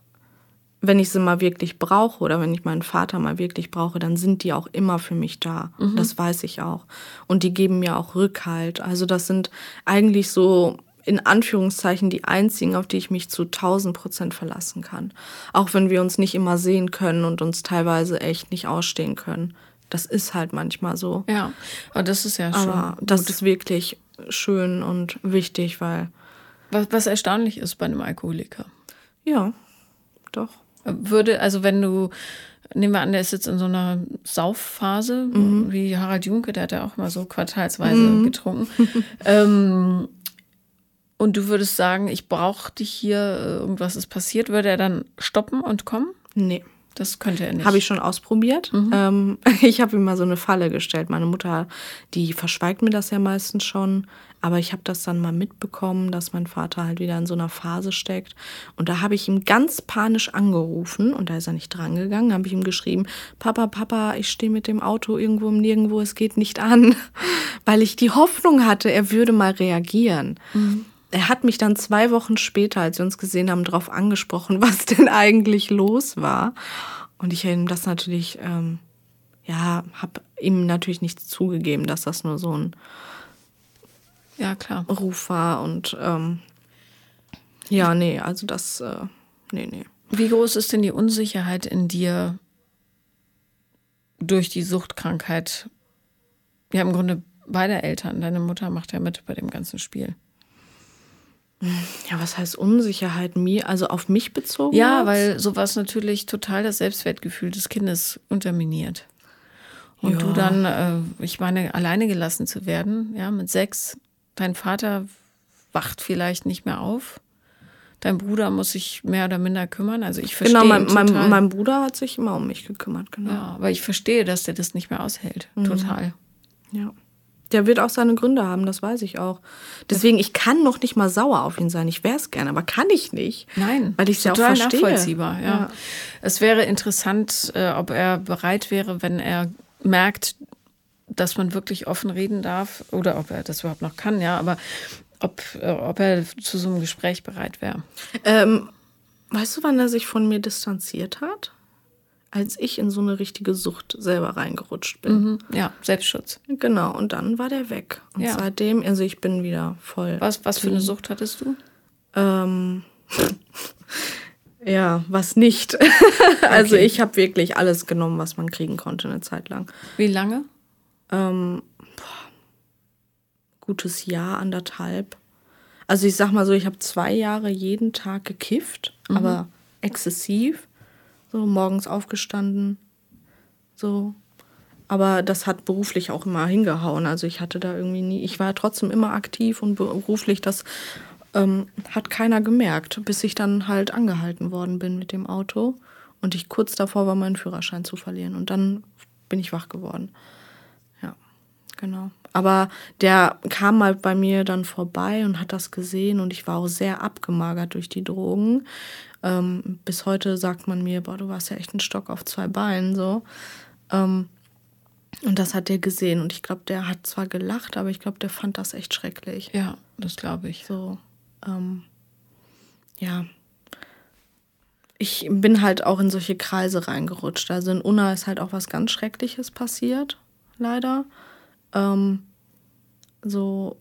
wenn ich sie mal wirklich brauche oder wenn ich meinen Vater mal wirklich brauche, dann sind die auch immer für mich da. Mhm. Das weiß ich auch. Und die geben mir auch Rückhalt. Also das sind eigentlich so in Anführungszeichen die einzigen, auf die ich mich zu 1000 Prozent verlassen kann. Auch wenn wir uns nicht immer sehen können und uns teilweise echt nicht ausstehen können. Das ist halt manchmal so. Ja, aber das ist ja schon. Aber das ist wirklich schön und wichtig, weil. Was, was erstaunlich ist bei einem Alkoholiker. Ja, doch. Würde, also wenn du, nehmen wir an, der ist jetzt in so einer Saufphase, mhm. wie Harald Junke, der hat ja auch mal so quartalsweise mhm. getrunken. ähm, und du würdest sagen, ich brauche dich hier, irgendwas ist passiert, würde er dann stoppen und kommen? Nee. Das könnte er nicht. Habe ich schon ausprobiert. Mhm. Ähm, ich habe ihm mal so eine Falle gestellt. Meine Mutter, die verschweigt mir das ja meistens schon. Aber ich habe das dann mal mitbekommen, dass mein Vater halt wieder in so einer Phase steckt. Und da habe ich ihm ganz panisch angerufen und da ist er nicht drangegangen. Da habe ich ihm geschrieben, Papa, Papa, ich stehe mit dem Auto irgendwo im Nirgendwo, es geht nicht an. Weil ich die Hoffnung hatte, er würde mal reagieren. Mhm er hat mich dann zwei Wochen später, als wir uns gesehen haben, darauf angesprochen, was denn eigentlich los war. Und ich habe ihm das natürlich, ähm, ja, habe ihm natürlich nichts zugegeben, dass das nur so ein ja, klar. Ruf war. Und ähm, ja, nee, also das, äh, nee, nee. Wie groß ist denn die Unsicherheit in dir durch die Suchtkrankheit? Ja, im Grunde beide Eltern. Deine Mutter macht ja mit bei dem ganzen Spiel. Ja, was heißt Unsicherheit? Mir, also auf mich bezogen? Ja, jetzt? weil sowas natürlich total das Selbstwertgefühl des Kindes unterminiert. Und ja. du dann, äh, ich meine, alleine gelassen zu werden, ja, mit sechs, dein Vater wacht vielleicht nicht mehr auf. Dein Bruder muss sich mehr oder minder kümmern. Also ich verstehe. Genau, mein, mein, mein Bruder hat sich immer um mich gekümmert, genau. Ja, aber ich verstehe, dass der das nicht mehr aushält. Mhm. Total. Ja. Der wird auch seine Gründe haben, das weiß ich auch. Deswegen, ich kann noch nicht mal sauer auf ihn sein. Ich wäre es gerne, aber kann ich nicht. Nein, weil ich es ja auch verstehe. nachvollziehbar. Ja. ja. Es wäre interessant, äh, ob er bereit wäre, wenn er merkt, dass man wirklich offen reden darf oder ob er das überhaupt noch kann, ja, aber ob, äh, ob er zu so einem Gespräch bereit wäre. Ähm, weißt du, wann er sich von mir distanziert hat? Als ich in so eine richtige Sucht selber reingerutscht bin. Mhm, ja, Selbstschutz. Genau, und dann war der weg. Und ja. seitdem, also ich bin wieder voll. Was, was für eine Sucht hattest du? Ähm, Ja, was nicht. also ich habe wirklich alles genommen, was man kriegen konnte eine Zeit lang. Wie lange? Ähm, boah, gutes Jahr, anderthalb. Also ich sag mal so, ich habe zwei Jahre jeden Tag gekifft, Mhm. aber exzessiv. So morgens aufgestanden, so. Aber das hat beruflich auch immer hingehauen. Also ich hatte da irgendwie nie, ich war trotzdem immer aktiv und beruflich, das ähm, hat keiner gemerkt, bis ich dann halt angehalten worden bin mit dem Auto und ich kurz davor war, meinen Führerschein zu verlieren. Und dann bin ich wach geworden. Genau. Aber der kam mal bei mir dann vorbei und hat das gesehen und ich war auch sehr abgemagert durch die Drogen. Ähm, bis heute sagt man mir, boah, du warst ja echt ein Stock auf zwei Beinen so. Ähm, und das hat der gesehen und ich glaube, der hat zwar gelacht, aber ich glaube, der fand das echt schrecklich. Ja, das glaube ich. So, ähm, ja. Ich bin halt auch in solche Kreise reingerutscht. Also in Unna ist halt auch was ganz Schreckliches passiert, leider. Ähm, so,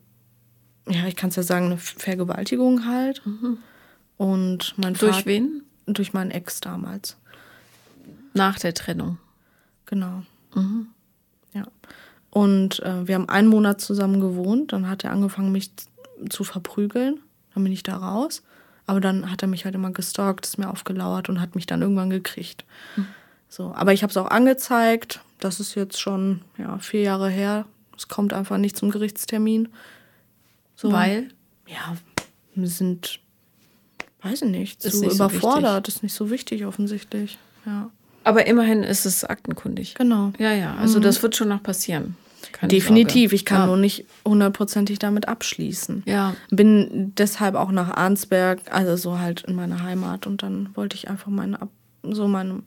ja, ich kann es ja sagen, eine Vergewaltigung halt. Und mein Mhm. Durch Vater- wen? Durch meinen Ex damals. Nach der Trennung. Genau. Mhm. Ja. Und äh, wir haben einen Monat zusammen gewohnt. Dann hat er angefangen, mich zu verprügeln. Dann bin ich da raus. Aber dann hat er mich halt immer gestalkt, ist mir aufgelauert und hat mich dann irgendwann gekriegt. So, aber ich habe es auch angezeigt. Das ist jetzt schon ja, vier Jahre her. Es kommt einfach nicht zum Gerichtstermin. So. Weil? Ja, wir sind, weiß ich nicht, Ist zu nicht so überfordert. ist nicht so wichtig offensichtlich. Ja, Aber immerhin ist es aktenkundig. genau. Ja, ja, also das wird schon noch passieren. Keine Definitiv. Sorge. Ich kann ja. nur nicht hundertprozentig damit abschließen. Ja, Bin deshalb auch nach Arnsberg, also so halt in meine Heimat. Und dann wollte ich einfach meine, Ab- so meine,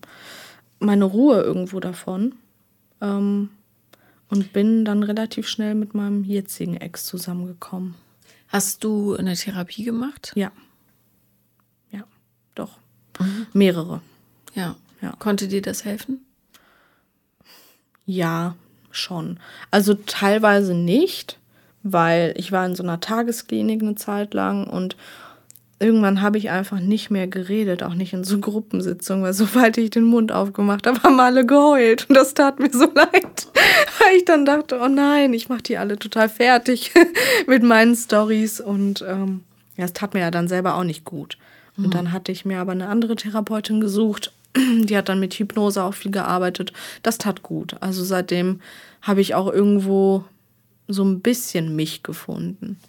meine Ruhe irgendwo davon. Ähm, und bin dann relativ schnell mit meinem jetzigen Ex zusammengekommen. Hast du eine Therapie gemacht? Ja. Ja, doch. Mehrere. Ja. Ja. Konnte dir das helfen? Ja, schon. Also teilweise nicht, weil ich war in so einer Tagesklinik eine Zeit lang und irgendwann habe ich einfach nicht mehr geredet, auch nicht in so Gruppensitzungen, weil sobald ich den Mund aufgemacht habe, haben alle geheult und das tat mir so leid, weil ich dann dachte, oh nein, ich mache die alle total fertig mit meinen Stories und ähm, ja, es tat mir ja dann selber auch nicht gut. Und dann hatte ich mir aber eine andere Therapeutin gesucht, die hat dann mit Hypnose auch viel gearbeitet. Das tat gut. Also seitdem habe ich auch irgendwo so ein bisschen mich gefunden.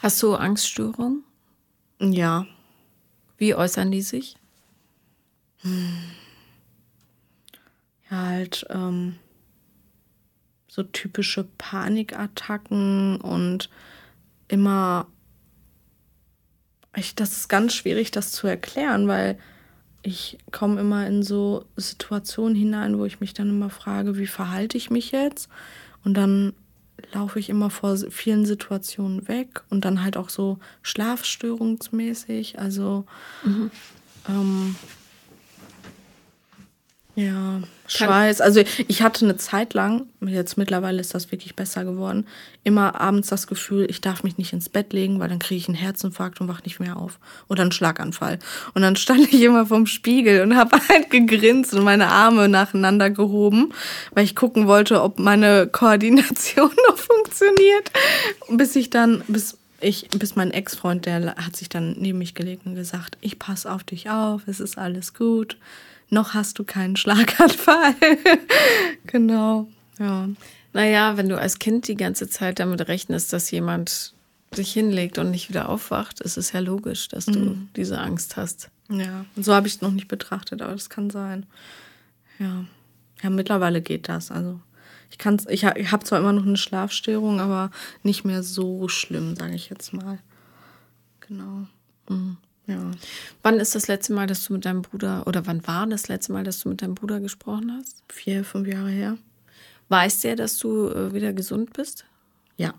Hast du Angststörungen? Ja, Wie äußern die sich? ja halt ähm, so typische Panikattacken und immer. Ich, das ist ganz schwierig, das zu erklären, weil ich komme immer in so Situationen hinein, wo ich mich dann immer frage, wie verhalte ich mich jetzt? Und dann laufe ich immer vor vielen Situationen weg und dann halt auch so schlafstörungsmäßig. Also ähm, ja, Schweiß. Also ich hatte eine Zeit lang, jetzt mittlerweile ist das wirklich besser geworden, immer abends das Gefühl, ich darf mich nicht ins Bett legen, weil dann kriege ich einen Herzinfarkt und wach nicht mehr auf. Oder einen Schlaganfall. Und dann stand ich immer vorm Spiegel und habe halt gegrinst und meine Arme nacheinander gehoben, weil ich gucken wollte, ob meine Koordination noch funktioniert. Bis ich dann, bis ich, bis mein Ex-Freund, der hat sich dann neben mich gelegt und gesagt, ich passe auf dich auf, es ist alles gut. Noch hast du keinen Schlaganfall. genau, ja. Naja, wenn du als Kind die ganze Zeit damit rechnest, dass jemand sich hinlegt und nicht wieder aufwacht, ist es ja logisch, dass du diese Angst hast. Ja, so habe ich es noch nicht betrachtet, aber das kann sein. Ja, ja mittlerweile geht das. Also ich kann's, ich, ha- ich habe zwar immer noch eine Schlafstörung, aber nicht mehr so schlimm, sage ich jetzt mal. Genau. Ja. Wann ist das letzte Mal, dass du mit deinem Bruder, oder wann war das letzte Mal, dass du mit deinem Bruder gesprochen hast? Vier, fünf Jahre her. Weiß der, dass du äh, wieder gesund bist? Ja.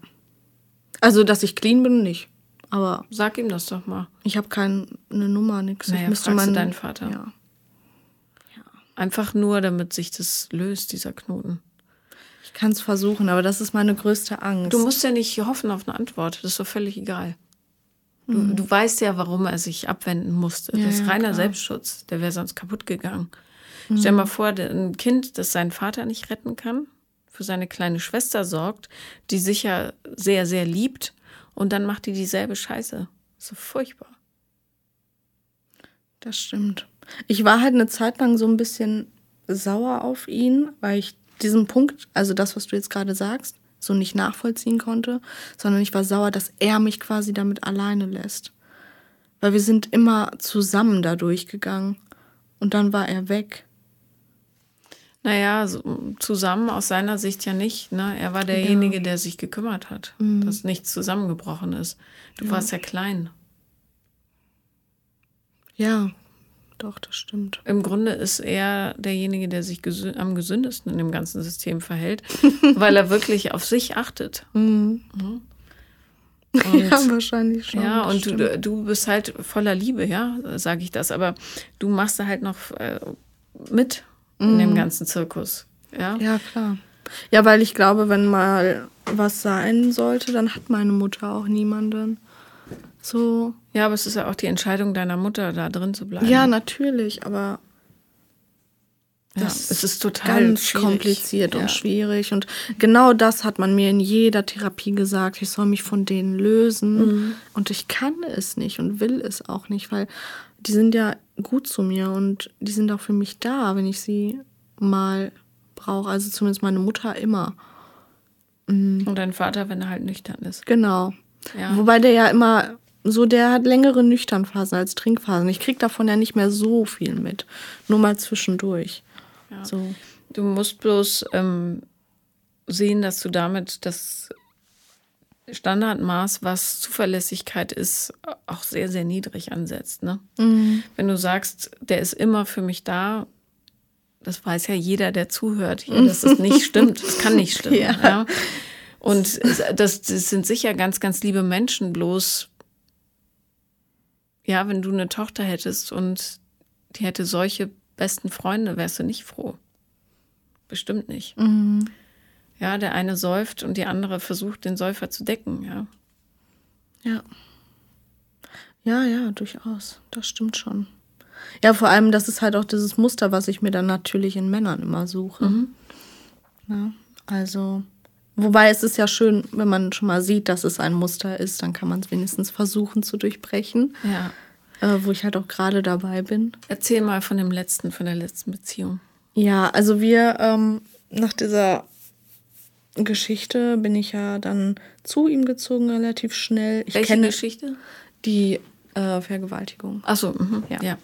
Also, dass ich clean bin, nicht. Aber Sag ihm das doch mal. ich habe keine Nummer, nichts. Naja, ich müsste fragst du deinen Vater? Ja. Einfach nur, damit sich das löst, dieser Knoten. Ich kann es versuchen, aber das ist meine größte Angst. Du musst ja nicht hoffen auf eine Antwort. Das ist doch völlig egal. Du, mhm. du weißt ja, warum er sich abwenden musste. Ja, das ist reiner klar. Selbstschutz. Der wäre sonst kaputt gegangen. Stell Mhm. mal vor, ein Kind, das seinen Vater nicht retten kann, für seine kleine Schwester sorgt, die sicher sehr, sehr liebt und dann macht die dieselbe Scheiße. So furchtbar. Das stimmt. Ich war halt eine Zeit lang so ein bisschen sauer auf ihn, weil ich diesen Punkt, also das, was du jetzt gerade sagst, so nicht nachvollziehen konnte, sondern ich war sauer, dass er mich quasi damit alleine lässt. Weil wir sind immer zusammen da durchgegangen und dann war er weg. Naja, so, zusammen aus seiner Sicht ja nicht. Ne? Er war derjenige, der sich gekümmert hat, dass nichts zusammengebrochen ist. Du warst ja klein. Ja, doch, das stimmt. Im Grunde ist er derjenige, der sich gesü am gesündesten in dem ganzen System verhält, weil er wirklich auf sich achtet. Mhm. Und, ja, wahrscheinlich schon. ja, und stimmt. du, du bist halt voller Liebe, ja, sage ich das. Aber du machst da halt noch äh, mit in dem ganzen Zirkus. Ja? Ja, klar. Ja, weil ich glaube, wenn mal was sein sollte, dann hat meine Mutter auch niemanden. So. Ja, aber es ist ja auch die Entscheidung deiner Mutter, da drin zu bleiben. Ja, natürlich, aber Ja, das es ist total ganz schwierig. kompliziert Ja. und schwierig. Und genau das hat man mir in jeder Therapie gesagt. Ich soll mich von denen lösen. Mhm. Und ich kann es nicht und will es auch nicht, weil die sind ja gut zu mir und die sind auch für mich da, wenn ich sie mal brauche. Also zumindest meine Mutter immer. Und dein Vater, wenn er halt nüchtern ist. Genau. Ja. Wobei der ja immer so, der hat längere Nüchternphasen als Trinkphasen. Ich krieg davon ja nicht mehr so viel mit. Nur mal zwischendurch. So. Du musst bloß ähm, sehen, dass du damit das Standardmaß, was Zuverlässigkeit ist, auch sehr, sehr niedrig ansetzt. Ne? Wenn du sagst, der ist immer für mich da, das weiß ja jeder, der zuhört hier, dass das nicht stimmt. Das kann nicht stimmen. Ja. Ja. Und es- das, das sind sicher ganz, ganz liebe Menschen, bloß, ja, wenn du eine Tochter hättest und die hätte solche besten Freunde, wärst du nicht froh. Bestimmt nicht. Ja, der eine säuft und die andere versucht, den Säufer zu decken, ja. Ja. Ja, ja, durchaus. Das stimmt schon. Ja, vor allem, das ist halt auch dieses Muster, was ich mir dann natürlich in Männern immer suche. Ja, also, wobei es ist ja schön, wenn man schon mal sieht, dass es ein Muster ist, dann kann man es wenigstens versuchen zu durchbrechen, Ja. äh, wo ich halt auch gerade dabei bin. Erzähl mal von dem letzten, von der letzten Beziehung. Ja, also wir, ähm, nach dieser Geschichte bin ich ja dann zu ihm gezogen, relativ schnell. Ich Welche kenne Geschichte? die äh, Vergewaltigung. Achso, mhm. Ja. ja.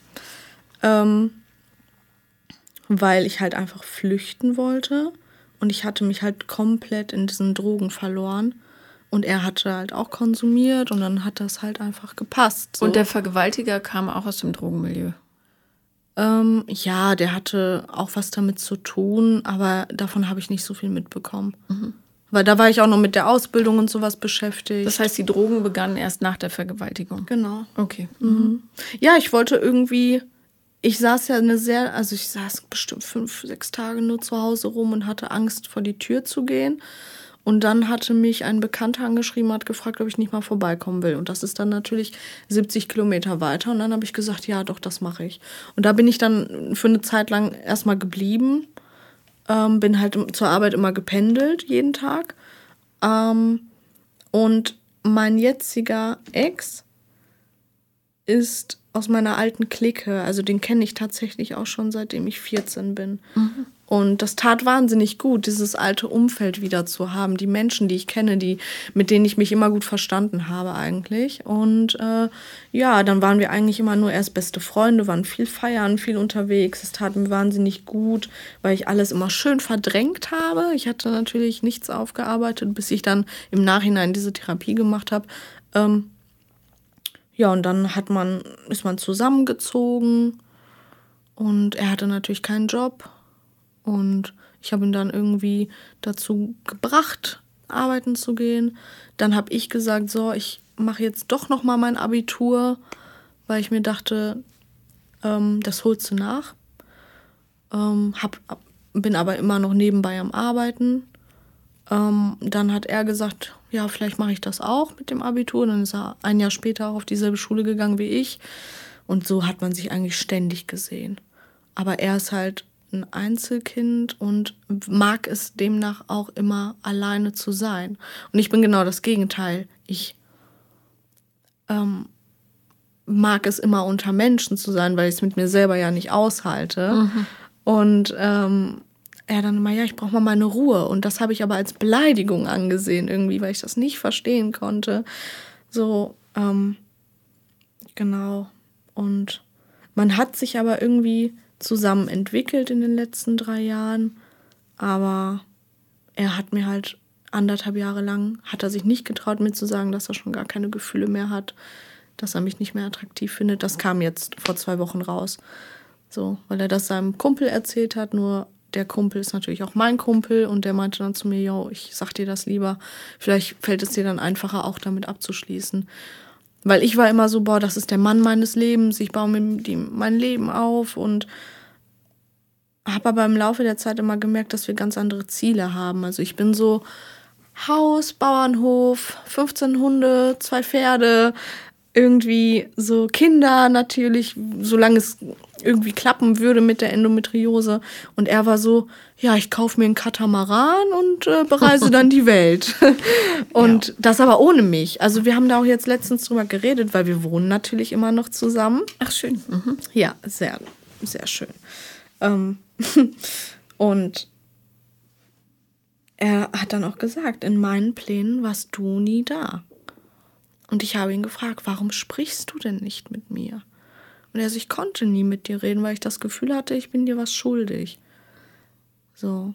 Ähm, weil ich halt einfach flüchten wollte. Und ich hatte mich halt komplett in diesen Drogen verloren. Und er hatte halt auch konsumiert und dann hat das halt einfach gepasst. So. Und der Vergewaltiger kam auch aus dem Drogenmilieu. ähm, ja, der hatte auch was damit zu tun, aber davon habe ich nicht so viel mitbekommen. Weil da war ich auch noch mit der Ausbildung und sowas beschäftigt. Das heißt, die Drogen begannen erst nach der Vergewaltigung. genau. Okay. Ja, ich wollte irgendwie. Ich saß ja eine sehr, also ich saß bestimmt fünf, sechs Tage nur zu Hause rum und hatte Angst, vor die Tür zu gehen. Und dann hatte mich ein Bekannter angeschrieben, hat gefragt, ob ich nicht mal vorbeikommen will. Und das ist dann natürlich 70 Kilometer weiter. Und dann habe ich gesagt, ja, doch, das mache ich. Und da bin ich dann für eine Zeit lang erstmal geblieben. Ähm, bin halt zur Arbeit immer gependelt, jeden Tag. Ähm, und mein jetziger Ex ist aus meiner alten Clique. Also den kenne ich tatsächlich auch schon seitdem ich 14 bin. Und das tat wahnsinnig gut, dieses alte Umfeld wieder zu haben. Die Menschen, die ich kenne, die, mit denen ich mich immer gut verstanden habe eigentlich. Und äh, ja, dann waren wir eigentlich immer nur erst beste Freunde, waren viel feiern, viel unterwegs. Es tat mir wahnsinnig gut, weil ich alles immer schön verdrängt habe. Ich hatte natürlich nichts aufgearbeitet, bis ich dann im Nachhinein diese Therapie gemacht habe. Ähm, ja, und dann hat man, ist man zusammengezogen und er hatte natürlich keinen Job. Und ich habe ihn dann irgendwie dazu gebracht, arbeiten zu gehen. Dann habe ich gesagt, so, ich mache jetzt doch noch mal mein Abitur, weil ich mir dachte, ähm, das holst du nach. Ähm, hab, bin aber immer noch nebenbei am Arbeiten. Ähm, dann hat er gesagt, ja, vielleicht mache ich das auch mit dem Abitur. Dann ist er ein Jahr später auch auf dieselbe Schule gegangen wie ich. Und so hat man sich eigentlich ständig gesehen. Aber er ist halt ein Einzelkind und mag es demnach auch immer alleine zu sein. Und ich bin genau das Gegenteil. Ich ähm, mag es immer unter Menschen zu sein, weil ich es mit mir selber ja nicht aushalte. Mhm. Und ähm, er dann immer, ja, ich brauche mal meine Ruhe. Und das habe ich aber als Beleidigung angesehen irgendwie, weil ich das nicht verstehen konnte. So, ähm, genau. Und man hat sich aber irgendwie zusammen entwickelt in den letzten drei Jahren. Aber er hat mir halt anderthalb Jahre lang, hat er sich nicht getraut, mir zu sagen, dass er schon gar keine Gefühle mehr hat, dass er mich nicht mehr attraktiv findet. Das kam jetzt vor zwei Wochen raus. So, weil er das seinem Kumpel erzählt hat, nur der Kumpel ist natürlich auch mein Kumpel und der meinte dann zu mir, yo, ich sag dir das lieber. Vielleicht fällt es dir dann einfacher, auch damit abzuschließen. Weil ich war immer so, boah, das ist der Mann meines Lebens, ich baue mir mein Leben auf und habe aber im Laufe der Zeit immer gemerkt, dass wir ganz andere Ziele haben. Also ich bin so Haus, Bauernhof, 15 Hunde, zwei Pferde, irgendwie so Kinder natürlich, solange es irgendwie klappen würde mit der Endometriose. Und er war so, ja, ich kaufe mir einen Katamaran und äh, bereise dann die Welt. und ja. das aber ohne mich. Also wir haben da auch jetzt letztens drüber geredet, weil wir wohnen natürlich immer noch zusammen. Ach schön. Mhm. Ja, sehr, sehr schön. Ähm und er hat dann auch gesagt, in meinen Plänen warst du nie da. Und ich habe ihn gefragt, warum sprichst du denn nicht mit mir? Und er so, ich konnte nie mit dir reden, weil ich das Gefühl hatte, ich bin dir was schuldig. So.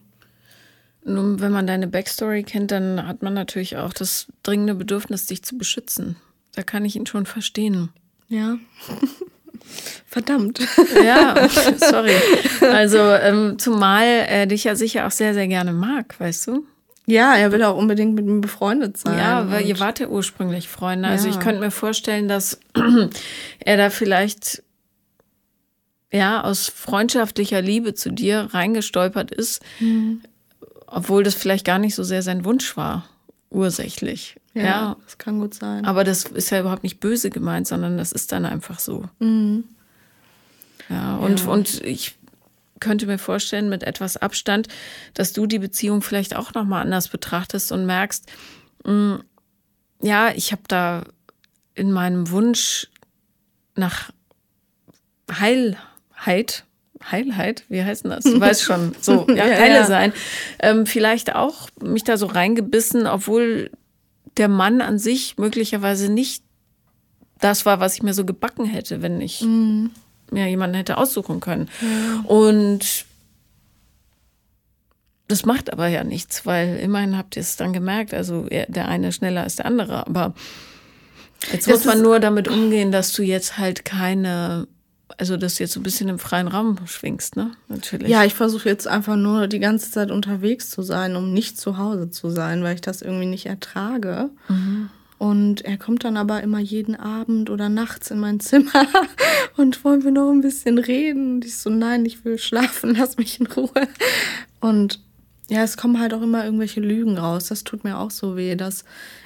Nun, wenn man deine Backstory kennt, dann hat man natürlich auch das dringende Bedürfnis, dich zu beschützen. Da kann ich ihn schon verstehen. Ja. Verdammt. Ja, sorry. Also, ähm, zumal er dich ja sicher auch sehr, sehr gerne mag, weißt du? Ja, er will auch unbedingt mit mir befreundet sein. Ja, weil ihr wart ja ursprünglich Freunde. Also ja. ich könnte mir vorstellen, dass er da vielleicht ja aus freundschaftlicher Liebe zu dir reingestolpert ist, mhm. obwohl das vielleicht gar nicht so sehr sein Wunsch war, ursächlich. Ja, ja, das kann gut sein. Aber das ist ja überhaupt nicht böse gemeint, sondern das ist dann einfach so. Mhm. Ja, und, ja. und ich könnte mir vorstellen, mit etwas Abstand, dass du die Beziehung vielleicht auch nochmal anders betrachtest und merkst, mh, mm, ja, ich habe da in meinem Wunsch nach Heilheit, Heilheit, wie heißt denn das? Du weißt schon, so, ja, heile ja. sein, ähm, vielleicht auch mich da so reingebissen, obwohl der Mann an sich möglicherweise nicht das war, was ich mir so gebacken hätte, wenn ich mhm ja, jemanden hätte aussuchen können. Ja. Und das macht aber ja nichts, weil immerhin habt ihr es dann gemerkt. Also der eine schneller als der andere. Aber jetzt das muss man nur damit umgehen, dass du jetzt halt keine, also dass du jetzt so ein bisschen im freien Raum schwingst, ne? Natürlich. Ja, ich versuche jetzt einfach nur die ganze Zeit unterwegs zu sein, um nicht zu Hause zu sein, weil ich das irgendwie nicht ertrage. Mhm. Und er kommt dann aber immer jeden Abend oder nachts in mein Zimmer und wollen wir noch ein bisschen reden. Und ich so, nein, ich will schlafen, lass mich in Ruhe. Und ja, es kommen halt auch immer irgendwelche Lügen raus. Das tut mir auch so weh, dass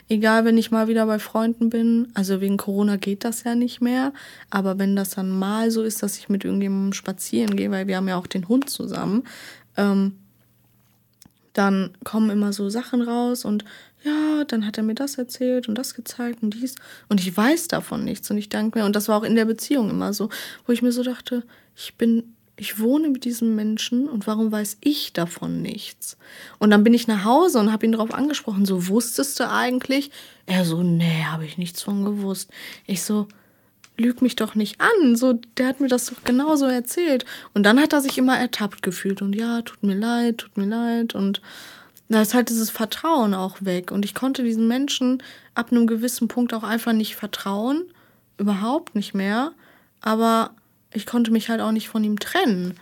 egal, wenn ich mal wieder bei Freunden bin, also wegen Corona geht das ja nicht mehr, aber wenn das dann mal so ist, dass ich mit irgendjemandem spazieren gehe, weil wir haben ja auch den Hund zusammen, ähm, dann kommen immer so Sachen raus und ja, dann hat er mir das erzählt und das gezeigt und dies. Und ich weiß davon nichts. Und ich danke mir, und das war auch in der Beziehung immer so, wo ich mir so dachte, ich bin, ich wohne mit diesem Menschen und warum weiß ich davon nichts? Und dann bin ich nach Hause und habe ihn darauf angesprochen, so wusstest du eigentlich? Er so, nee, habe ich nichts von gewusst. Ich so, lüg mich doch nicht an. So, der hat mir das doch genauso erzählt. Und dann hat er sich immer ertappt gefühlt und ja, tut mir leid, tut mir leid und da ist halt dieses Vertrauen auch weg. Und ich konnte diesen Menschen ab einem gewissen Punkt auch einfach nicht vertrauen. Überhaupt nicht mehr. Aber ich konnte mich halt auch nicht von ihm trennen.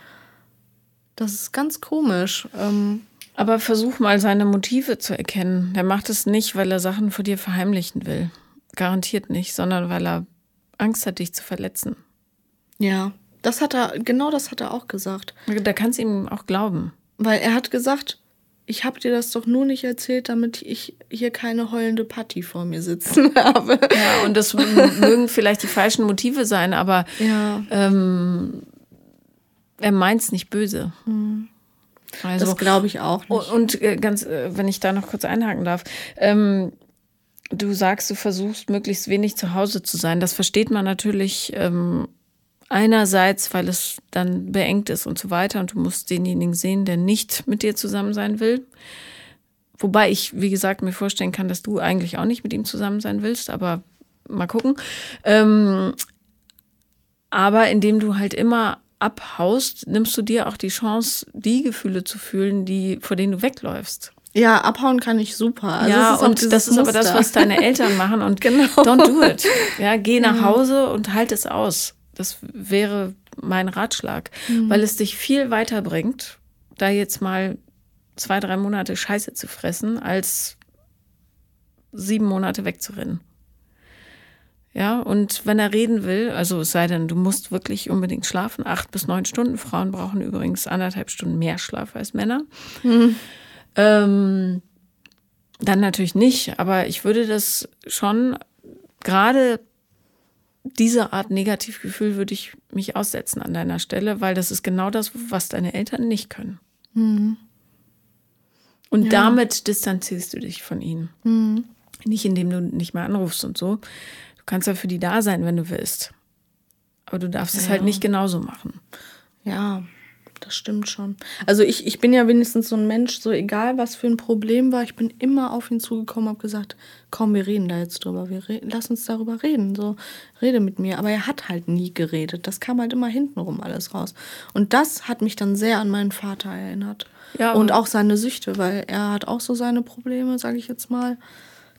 Das ist ganz komisch. Ähm aber versuch mal seine Motive zu erkennen. Der macht es nicht, weil er Sachen vor dir verheimlichen will. Garantiert nicht, sondern weil er Angst hat, dich zu verletzen. Ja, das hat er, genau das hat er auch gesagt. Da kannst du ihm auch glauben. Weil er hat gesagt, ich habe dir das doch nur nicht erzählt, damit ich hier keine heulende Patti vor mir sitzen habe. Ja, und das mögen vielleicht die falschen Motive sein, aber Ja. ähm, er meint es nicht böse. Also, das glaube ich auch und, nicht. und äh, ganz, äh, wenn ich da noch kurz einhaken darf, ähm, du sagst, du versuchst möglichst wenig zu Hause zu sein. Das versteht man natürlich ähm, einerseits, weil es dann beengt ist und so weiter und du musst denjenigen sehen, der nicht mit dir zusammen sein will. Wobei ich, wie gesagt, mir vorstellen kann, dass du eigentlich auch nicht mit ihm zusammen sein willst, aber mal gucken. Ähm, aber indem du halt immer abhaust, nimmst du dir auch die Chance, die Gefühle zu fühlen, die, vor denen du wegläufst. Ja, abhauen kann ich super. Also ja, und das ist aber das, Muster. was deine Eltern machen und Genau. don't do it. Ja, geh nach Hause und halt es aus. Das wäre mein Ratschlag, Mhm. weil es dich viel weiterbringt, da jetzt mal zwei, drei Monate Scheiße zu fressen, als sieben Monate wegzurennen. Ja, und wenn er reden will, also es sei denn, du musst wirklich unbedingt schlafen, acht bis neun Stunden. Frauen brauchen übrigens anderthalb Stunden mehr Schlaf als Männer. Ähm, dann natürlich nicht, aber ich würde das schon, gerade diese Art Negativgefühl würde ich mich aussetzen an deiner Stelle, weil das ist genau das, was deine Eltern nicht können. Und damit distanzierst du dich von ihnen. Nicht indem du nicht mehr anrufst und so. Du kannst ja für die da sein, wenn du willst. Aber du darfst es halt nicht genauso machen. Ja, das stimmt schon. Also ich, ich bin ja wenigstens so ein Mensch, so egal was für ein Problem war, ich bin immer auf ihn zugekommen, habe gesagt, komm, wir reden da jetzt drüber, wir re lass uns darüber reden, so rede mit mir. Aber er hat halt nie geredet, das kam halt immer hintenrum alles raus. Und das hat mich dann sehr an meinen Vater erinnert. Ja, Und auch seine Süchte, weil er hat auch so seine Probleme, sage ich jetzt mal.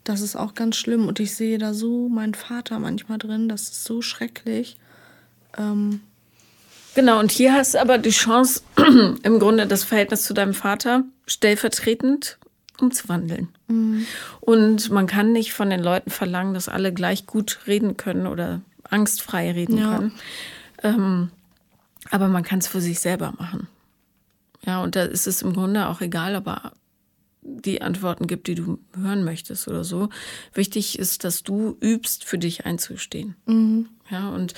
Das ist auch ganz schlimm und ich sehe da so meinen Vater manchmal drin, das ist so schrecklich. Ähm, Genau, und hier hast du aber die Chance, im Grunde das Verhältnis zu deinem Vater stellvertretend umzuwandeln. Und man kann nicht von den Leuten verlangen, dass alle gleich gut reden können oder angstfrei reden Ja. können. Ähm, aber man kann es für sich selber machen. Ja, und da ist es im Grunde auch egal, ob er die Antworten gibt, die du hören möchtest oder so. Wichtig ist, dass du übst, für dich einzustehen. Ja, und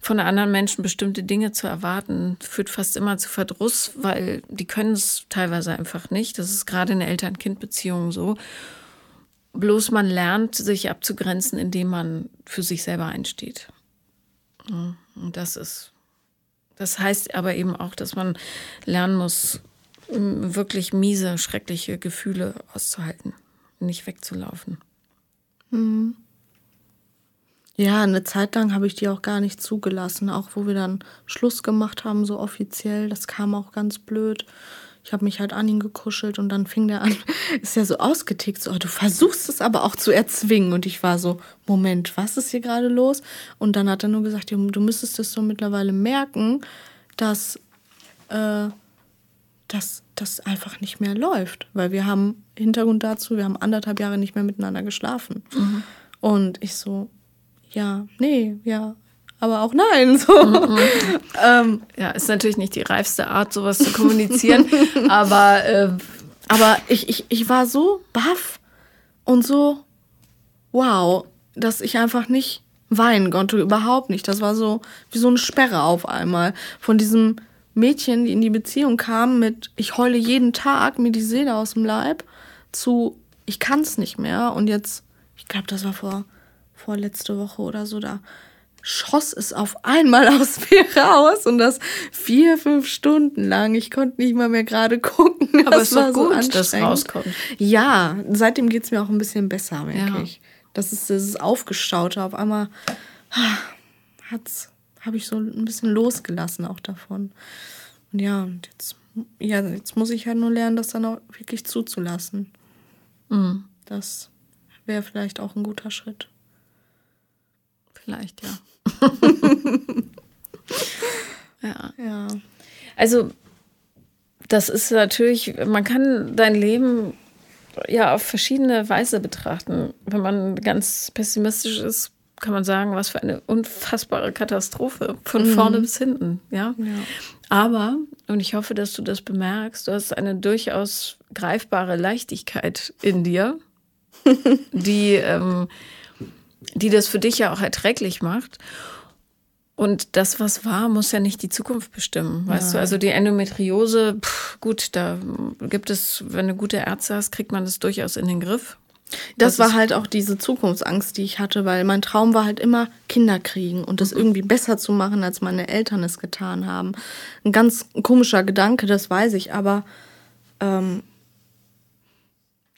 von anderen Menschen bestimmte Dinge zu erwarten, führt fast immer zu Verdruss, weil die können es teilweise einfach nicht. Das ist gerade in der Eltern-Kind-Beziehung so. Bloß man lernt, sich abzugrenzen, indem man für sich selber einsteht. Ja, Und das ist, das heißt aber eben auch, dass man lernen muss, m, wirklich miese, schreckliche Gefühle auszuhalten, nicht wegzulaufen. Ja, eine Zeit lang habe ich die auch gar nicht zugelassen, auch wo wir dann Schluss gemacht haben, so offiziell. Das kam auch ganz blöd. Ich habe mich halt an ihn gekuschelt und dann fing der an, ist ja so ausgetickt, so, oh, du versuchst es aber auch zu erzwingen. Und ich war so, Moment, was ist hier gerade los? Und dann hat er nur gesagt, du du müsstest es so mittlerweile merken, dass, äh, dass das einfach nicht mehr läuft. Weil wir haben, Hintergrund dazu, wir haben anderthalb Jahre nicht mehr miteinander geschlafen. Und ich so, ja, nee, ja, aber auch nein. So. ähm, Ja, ist natürlich nicht die reifste Art, sowas zu kommunizieren, aber äh, aber ich, ich, ich war so baff und so wow, dass ich einfach nicht weinen konnte, überhaupt nicht. Das war so wie so eine Sperre auf einmal. Von diesem Mädchen, die in die Beziehung kam mit, ich heule jeden Tag mir die Seele aus dem Leib, zu, ich kann's nicht mehr. Und jetzt, ich glaube, das war vor, vor letzte Woche oder so, da schoss es auf einmal aus mir raus und das vier, fünf Stunden lang. Ich konnte nicht mal mehr gerade gucken. Aber Das es ist war so gut, dass es anstrengend. rauskommt. Ja, seitdem geht's mir auch ein bisschen besser, merke Ja. ich. Das ist dieses Aufgestaute. Auf einmal ah, hat's, habe ich so ein bisschen losgelassen auch davon. Und ja, und jetzt, ja, jetzt muss ich halt nur lernen, das dann auch wirklich zuzulassen. Mhm. Das wäre vielleicht auch ein guter Schritt. vielleicht, ja. ja. Ja. Also, das ist natürlich, man kann dein Leben ja auf verschiedene Weise betrachten. Wenn man ganz pessimistisch ist, kann man sagen, was für eine unfassbare Katastrophe von vorne bis hinten, ja. Aber, und ich hoffe, dass du das bemerkst, du hast eine durchaus greifbare Leichtigkeit in dir, die, ähm, die das für dich ja auch erträglich macht. Und das, was war, muss ja nicht die Zukunft bestimmen. Weißt Nein. du, also die Endometriose, pff, gut, da gibt es, wenn du gute Ärzte hast, kriegt man das durchaus in den Griff. Das, das war halt auch diese Zukunftsangst, die ich hatte, weil mein Traum war halt immer Kinder kriegen und das mhm. irgendwie besser zu machen, als meine Eltern es getan haben. Ein ganz komischer Gedanke, das weiß ich, aber ähm,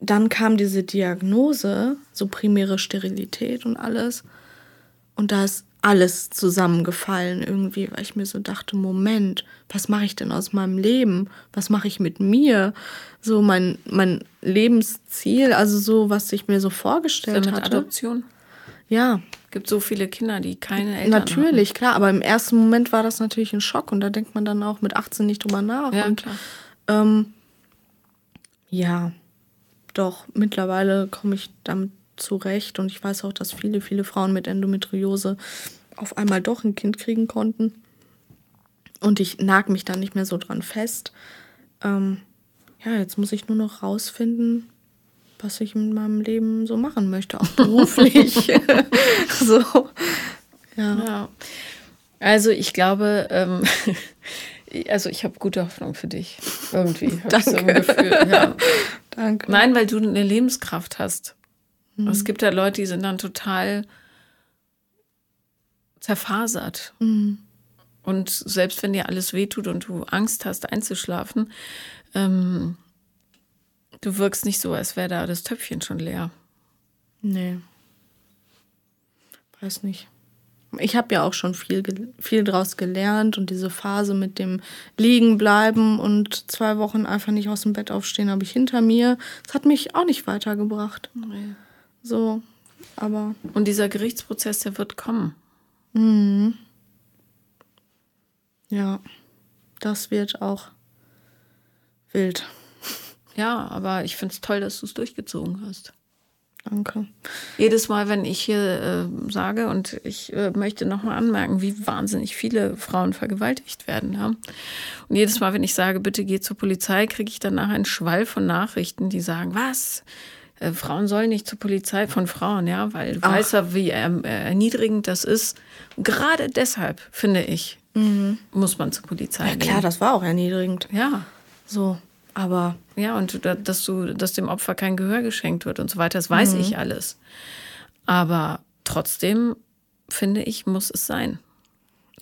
dann kam diese Diagnose, so primäre Sterilität und alles. Und da ist alles zusammengefallen irgendwie, weil ich mir so dachte, Moment, was mache ich denn aus meinem Leben? Was mache ich mit mir? So mein, mein Lebensziel, also so, was ich mir so vorgestellt habe. mit hatte. Adoption? Ja. Es gibt so viele Kinder, die keine Eltern Natürlich, haben. klar, aber im ersten Moment war das natürlich ein Schock und da denkt man dann auch mit 18 nicht drüber nach. Ja, und, klar. Ähm, ja, doch, mittlerweile komme ich damit zurecht und ich weiß auch, dass viele, viele Frauen mit Endometriose auf einmal doch ein Kind kriegen konnten. Und ich nag mich da nicht mehr so dran fest. Ähm, ja, jetzt muss ich nur noch rausfinden, was ich mit meinem Leben so machen möchte, auch beruflich. so. Ja. ja. Also ich glaube, ähm, also ich habe gute Hoffnung für dich. Irgendwie. Danke. So Gefühl, ja. Danke. Nein, weil du eine Lebenskraft hast. Mhm. Es gibt ja Leute, die sind dann total zerfasert. Mhm. Und selbst wenn dir alles wehtut und du Angst hast, einzuschlafen, ähm, du wirkst nicht so, als wäre da das Töpfchen schon leer. Nee. Weiß nicht. Ich habe ja auch schon viel, viel draus gelernt und diese Phase mit dem Liegen bleiben und zwei Wochen einfach nicht aus dem Bett aufstehen, habe ich hinter mir. Das hat mich auch nicht weitergebracht. Nee. So, aber. Und dieser Gerichtsprozess, der wird kommen. Mhm. Ja, das wird auch wild. Ja, aber ich finde es toll, dass du es durchgezogen hast. Danke. Jedes Mal, wenn ich hier äh, sage, und ich äh, möchte nochmal anmerken, wie wahnsinnig viele Frauen vergewaltigt werden. Ja? Und jedes Mal, wenn ich sage, bitte geh zur Polizei, kriege ich danach einen Schwall von Nachrichten, die sagen, was? Äh, Frauen sollen nicht zur Polizei von Frauen, ja, weil du weißt ja, wie erniedrigend das ist. gerade deshalb, finde ich, mhm. muss man zur Polizei ja, Klar, das war auch erniedrigend. Ja. So, aber. Ja, und dass du, dass dem Opfer kein Gehör geschenkt wird und so weiter, das weiß mhm. ich alles. Aber trotzdem, finde ich, muss es sein.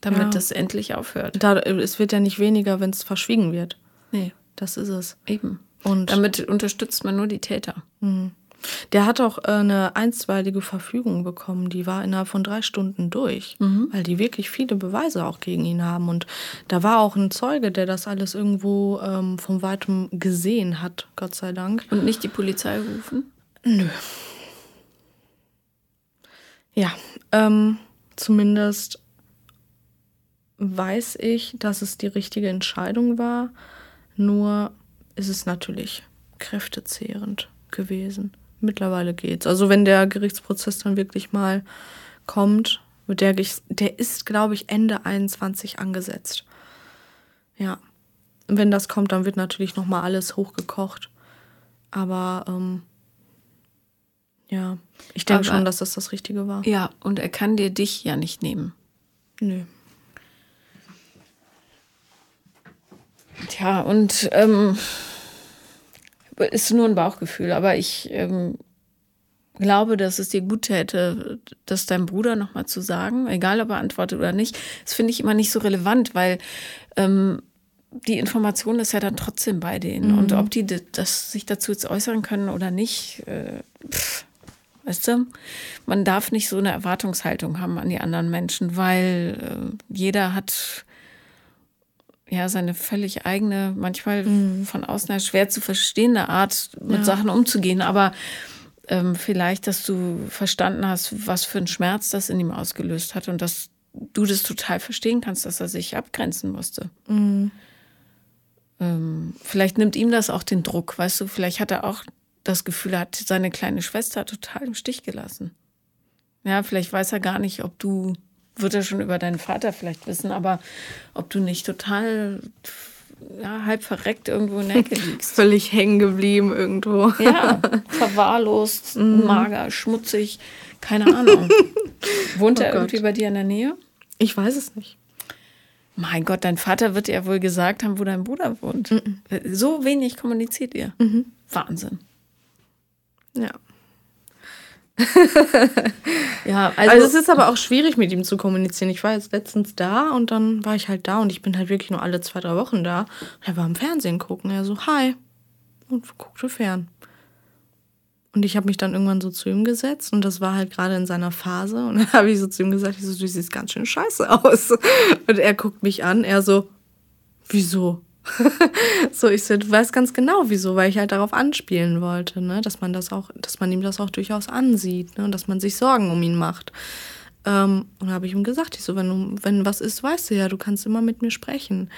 Damit ja. das endlich aufhört. Da, es wird ja nicht weniger, wenn es verschwiegen wird. Nee. Das ist es. Eben. Und damit unterstützt man nur die Täter. Mhm. Der hat auch äh, eine einstweilige Verfügung bekommen, die war innerhalb von drei Stunden durch, mhm. weil die wirklich viele Beweise auch gegen ihn haben. Und da war auch ein Zeuge, der das alles irgendwo ähm, von weitem gesehen hat, Gott sei Dank. Und nicht die Polizei rufen? Nö. Ja, ähm, zumindest weiß ich, dass es die richtige Entscheidung war. Nur ist es natürlich kräftezehrend gewesen. Mittlerweile geht's. Also wenn der Gerichtsprozess dann wirklich mal kommt, der, der ist, glaube ich, Ende 21 angesetzt. Ja. Wenn das kommt, dann wird natürlich noch mal alles hochgekocht. Aber ähm, ja, ich denke schon, dass das das Richtige war. Ja, und er kann dir dich ja nicht nehmen. Nö. Tja, und ähm, ist nur ein Bauchgefühl, aber ich ähm, glaube, dass es dir gut täte, das deinem Bruder nochmal zu sagen, egal ob er antwortet oder nicht. Das finde ich immer nicht so relevant, weil ähm, die Information ist ja dann trotzdem bei denen. Mhm. Und ob die das sich dazu jetzt äußern können oder nicht, äh, pff, weißt du, man darf nicht so eine Erwartungshaltung haben an die anderen Menschen, weil äh, jeder hat ja seine völlig eigene, manchmal mhm. von außen her schwer zu verstehende Art, mit ja. Sachen umzugehen. Aber ähm, vielleicht, dass du verstanden hast, was für einen Schmerz das in ihm ausgelöst hat und dass du das total verstehen kannst, dass er sich abgrenzen musste. Mhm. Ähm, vielleicht nimmt ihm das auch den Druck, weißt du, vielleicht hat er auch das Gefühl, er hat seine kleine Schwester total im Stich gelassen. Ja, vielleicht weiß er gar nicht, ob du wird er schon über deinen Vater vielleicht wissen, aber ob du nicht total ja, halb verreckt irgendwo in der Ecke liegst. Völlig hängen geblieben irgendwo. Ja, verwahrlost, mm. mager, schmutzig, keine Ahnung. Wohnt oh er Gott. irgendwie bei dir in der Nähe? Ich weiß es nicht. Mein Gott, dein Vater wird ja wohl gesagt haben, wo dein Bruder wohnt. Mm So wenig kommuniziert ihr. Mhm. Wahnsinn. Ja. ja, also, also, es ist aber auch schwierig mit ihm zu kommunizieren. Ich war jetzt letztens da und dann war ich halt da und ich bin halt wirklich nur alle zwei, drei Wochen da. Und er war im Fernsehen gucken. Er so, hi. Und guckte fern. Und ich habe mich dann irgendwann so zu ihm gesetzt und das war halt gerade in seiner Phase. Und dann habe ich so zu ihm gesagt, ich so, du siehst ganz schön scheiße aus. Und er guckt mich an, er so, wieso? so, ich so, du weißt ganz genau wieso, weil ich halt darauf anspielen wollte, ne, dass man das auch, dass man ihm das auch durchaus ansieht, ne, und dass man sich Sorgen um ihn macht. Ähm, und habe ich ihm gesagt, ich so, wenn du, wenn was ist, weißt du ja, du kannst immer mit mir sprechen.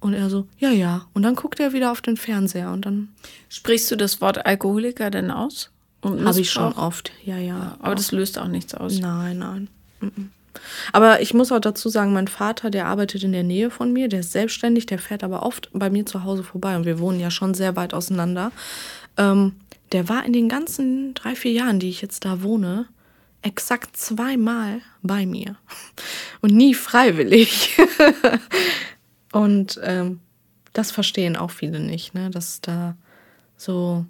Und er so, ja, ja. Und dann guckt er wieder auf den Fernseher und dann. Sprichst du das Wort Alkoholiker denn aus? Habe ich schon oft, ja, ja. ja aber das löst auch nichts aus. Nein, nein. Mm aber ich muss auch dazu sagen, mein Vater, der arbeitet in der Nähe von mir, der ist selbstständig, der fährt aber oft bei mir zu Hause vorbei und wir wohnen ja schon sehr weit auseinander. Ähm, der war in den ganzen drei, vier Jahren, die ich jetzt da wohne, exakt zweimal bei mir. Und nie freiwillig. und ähm, das verstehen auch viele nicht, ne? Dass da so.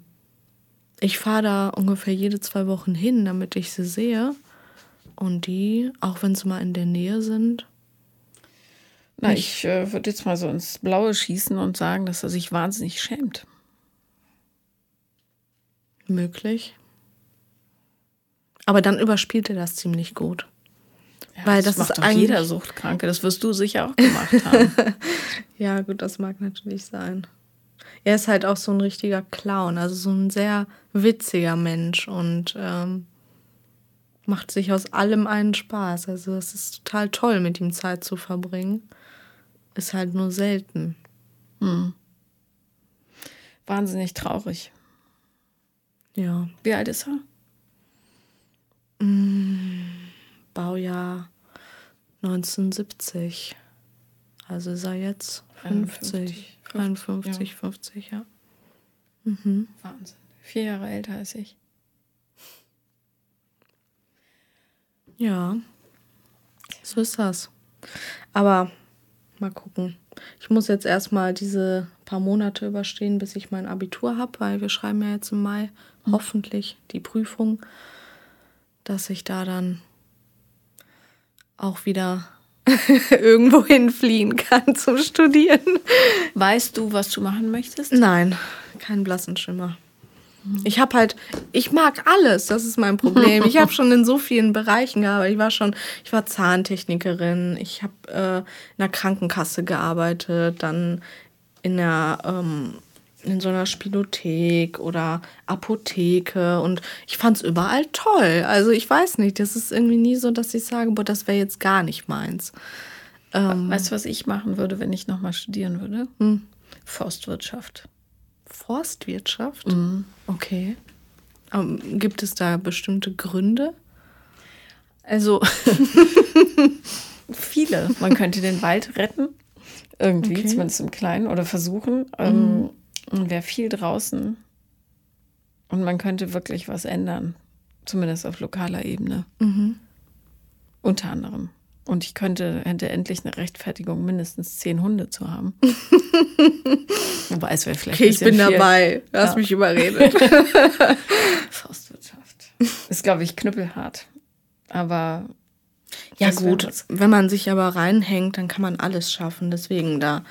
Ich fahre da ungefähr jede zwei Wochen hin, damit ich sie sehe. Und die, auch wenn sie mal in der Nähe sind? Na, ich äh, würde jetzt mal so ins Blaue schießen und sagen, dass er sich wahnsinnig schämt. Möglich. Aber dann überspielt er das ziemlich gut. Ja, Weil das, das macht ist doch jeder Suchtkranke. Das wirst du sicher auch gemacht haben. ja, gut, das mag natürlich sein. Er ist halt auch so ein richtiger Clown, also so ein sehr witziger Mensch und ähm, macht sich aus allem einen Spaß. Also es ist total toll, mit ihm Zeit zu verbringen. Ist halt nur selten. Hm. Wahnsinnig traurig. Ja. Wie alt ist er? Hm, Baujahr 1970. Also ist er jetzt 50, 51, 51 ja. 50, ja. Mhm. Wahnsinn. Vier Jahre älter als ich. Ja, so ist das. Aber mal gucken. Ich muss jetzt erstmal diese paar Monate überstehen, bis ich mein Abitur habe, weil wir schreiben ja jetzt im Mai mhm. hoffentlich die Prüfung, dass ich da dann auch wieder irgendwo hinfliehen kann zum Studieren. Weißt du, was du machen möchtest? Nein, keinen blassen Schimmer. Ich habe halt, ich mag alles, das ist mein Problem. Ich habe schon in so vielen Bereichen gearbeitet. Ich war schon, ich war Zahntechnikerin, ich habe äh, in der Krankenkasse gearbeitet, dann in der ähm, in so einer Spielothek oder Apotheke und ich fand es überall toll. Also ich weiß nicht, das ist irgendwie nie so, dass ich sage, boah, das wäre jetzt gar nicht meins. Ähm, weißt du, was ich machen würde, wenn ich nochmal studieren würde? Hm. Forstwirtschaft. Forstwirtschaft? Mhm. Okay. Ähm, gibt es da bestimmte Gründe? Also viele. Man könnte den Wald retten. Irgendwie, okay. zumindest im Kleinen, oder versuchen. Ähm, mhm. Wäre viel draußen. Und man könnte wirklich was ändern. Zumindest auf lokaler Ebene. Mhm. Unter anderem. Und ich könnte, hätte endlich eine Rechtfertigung, mindestens zehn Hunde zu haben. Wobei es wäre vielleicht. Okay, ich bin viel. dabei. Du hast ja. mich überredet. Forstwirtschaft. Ist, glaube ich, knüppelhart. Aber. Ja, gut. Wenn man sich aber reinhängt, dann kann man alles schaffen. Deswegen, da,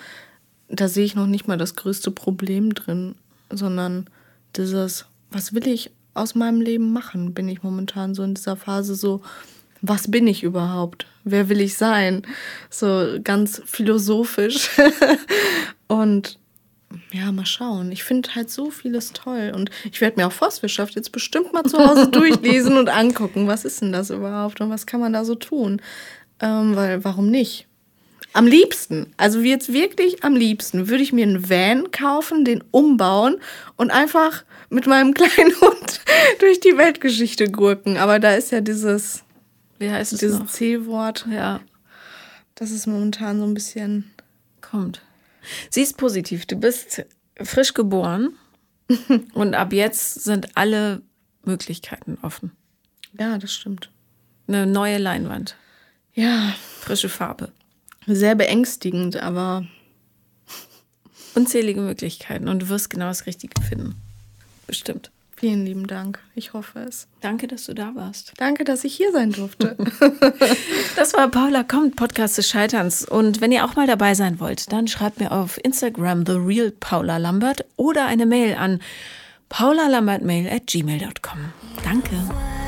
da sehe ich noch nicht mal das größte Problem drin, sondern dieses, was will ich aus meinem Leben machen, bin ich momentan so in dieser Phase so, was bin ich überhaupt? Wer will ich sein? So ganz philosophisch. und ja, mal schauen. Ich finde halt so vieles toll. Und ich werde mir auch Forstwirtschaft jetzt bestimmt mal zu Hause durchlesen und angucken, was ist denn das überhaupt und was kann man da so tun. Ähm, weil, warum nicht? Am liebsten, also jetzt wirklich am liebsten, würde ich mir einen Van kaufen, den umbauen und einfach mit meinem kleinen Hund durch die Weltgeschichte gurken. Aber da ist ja dieses Wie heißt es Dieses? C-Wort. Ja, Das ist momentan so ein bisschen. kommt. Sie ist positiv. Du bist frisch geboren und ab jetzt sind alle Möglichkeiten offen. Ja, das stimmt. Eine neue Leinwand, Ja, frische Farbe, sehr beängstigend, aber unzählige Möglichkeiten und du wirst genau das Richtige finden. Bestimmt. Vielen lieben Dank. Ich hoffe es. Danke, dass du da warst. Danke, dass ich hier sein durfte. Das war Paula kommt, Podcast des Scheiterns. Und wenn ihr auch mal dabei sein wollt, dann schreibt mir auf Instagram The Real Paula Lambert oder eine Mail an paulalambertmail at gmail.com. Danke.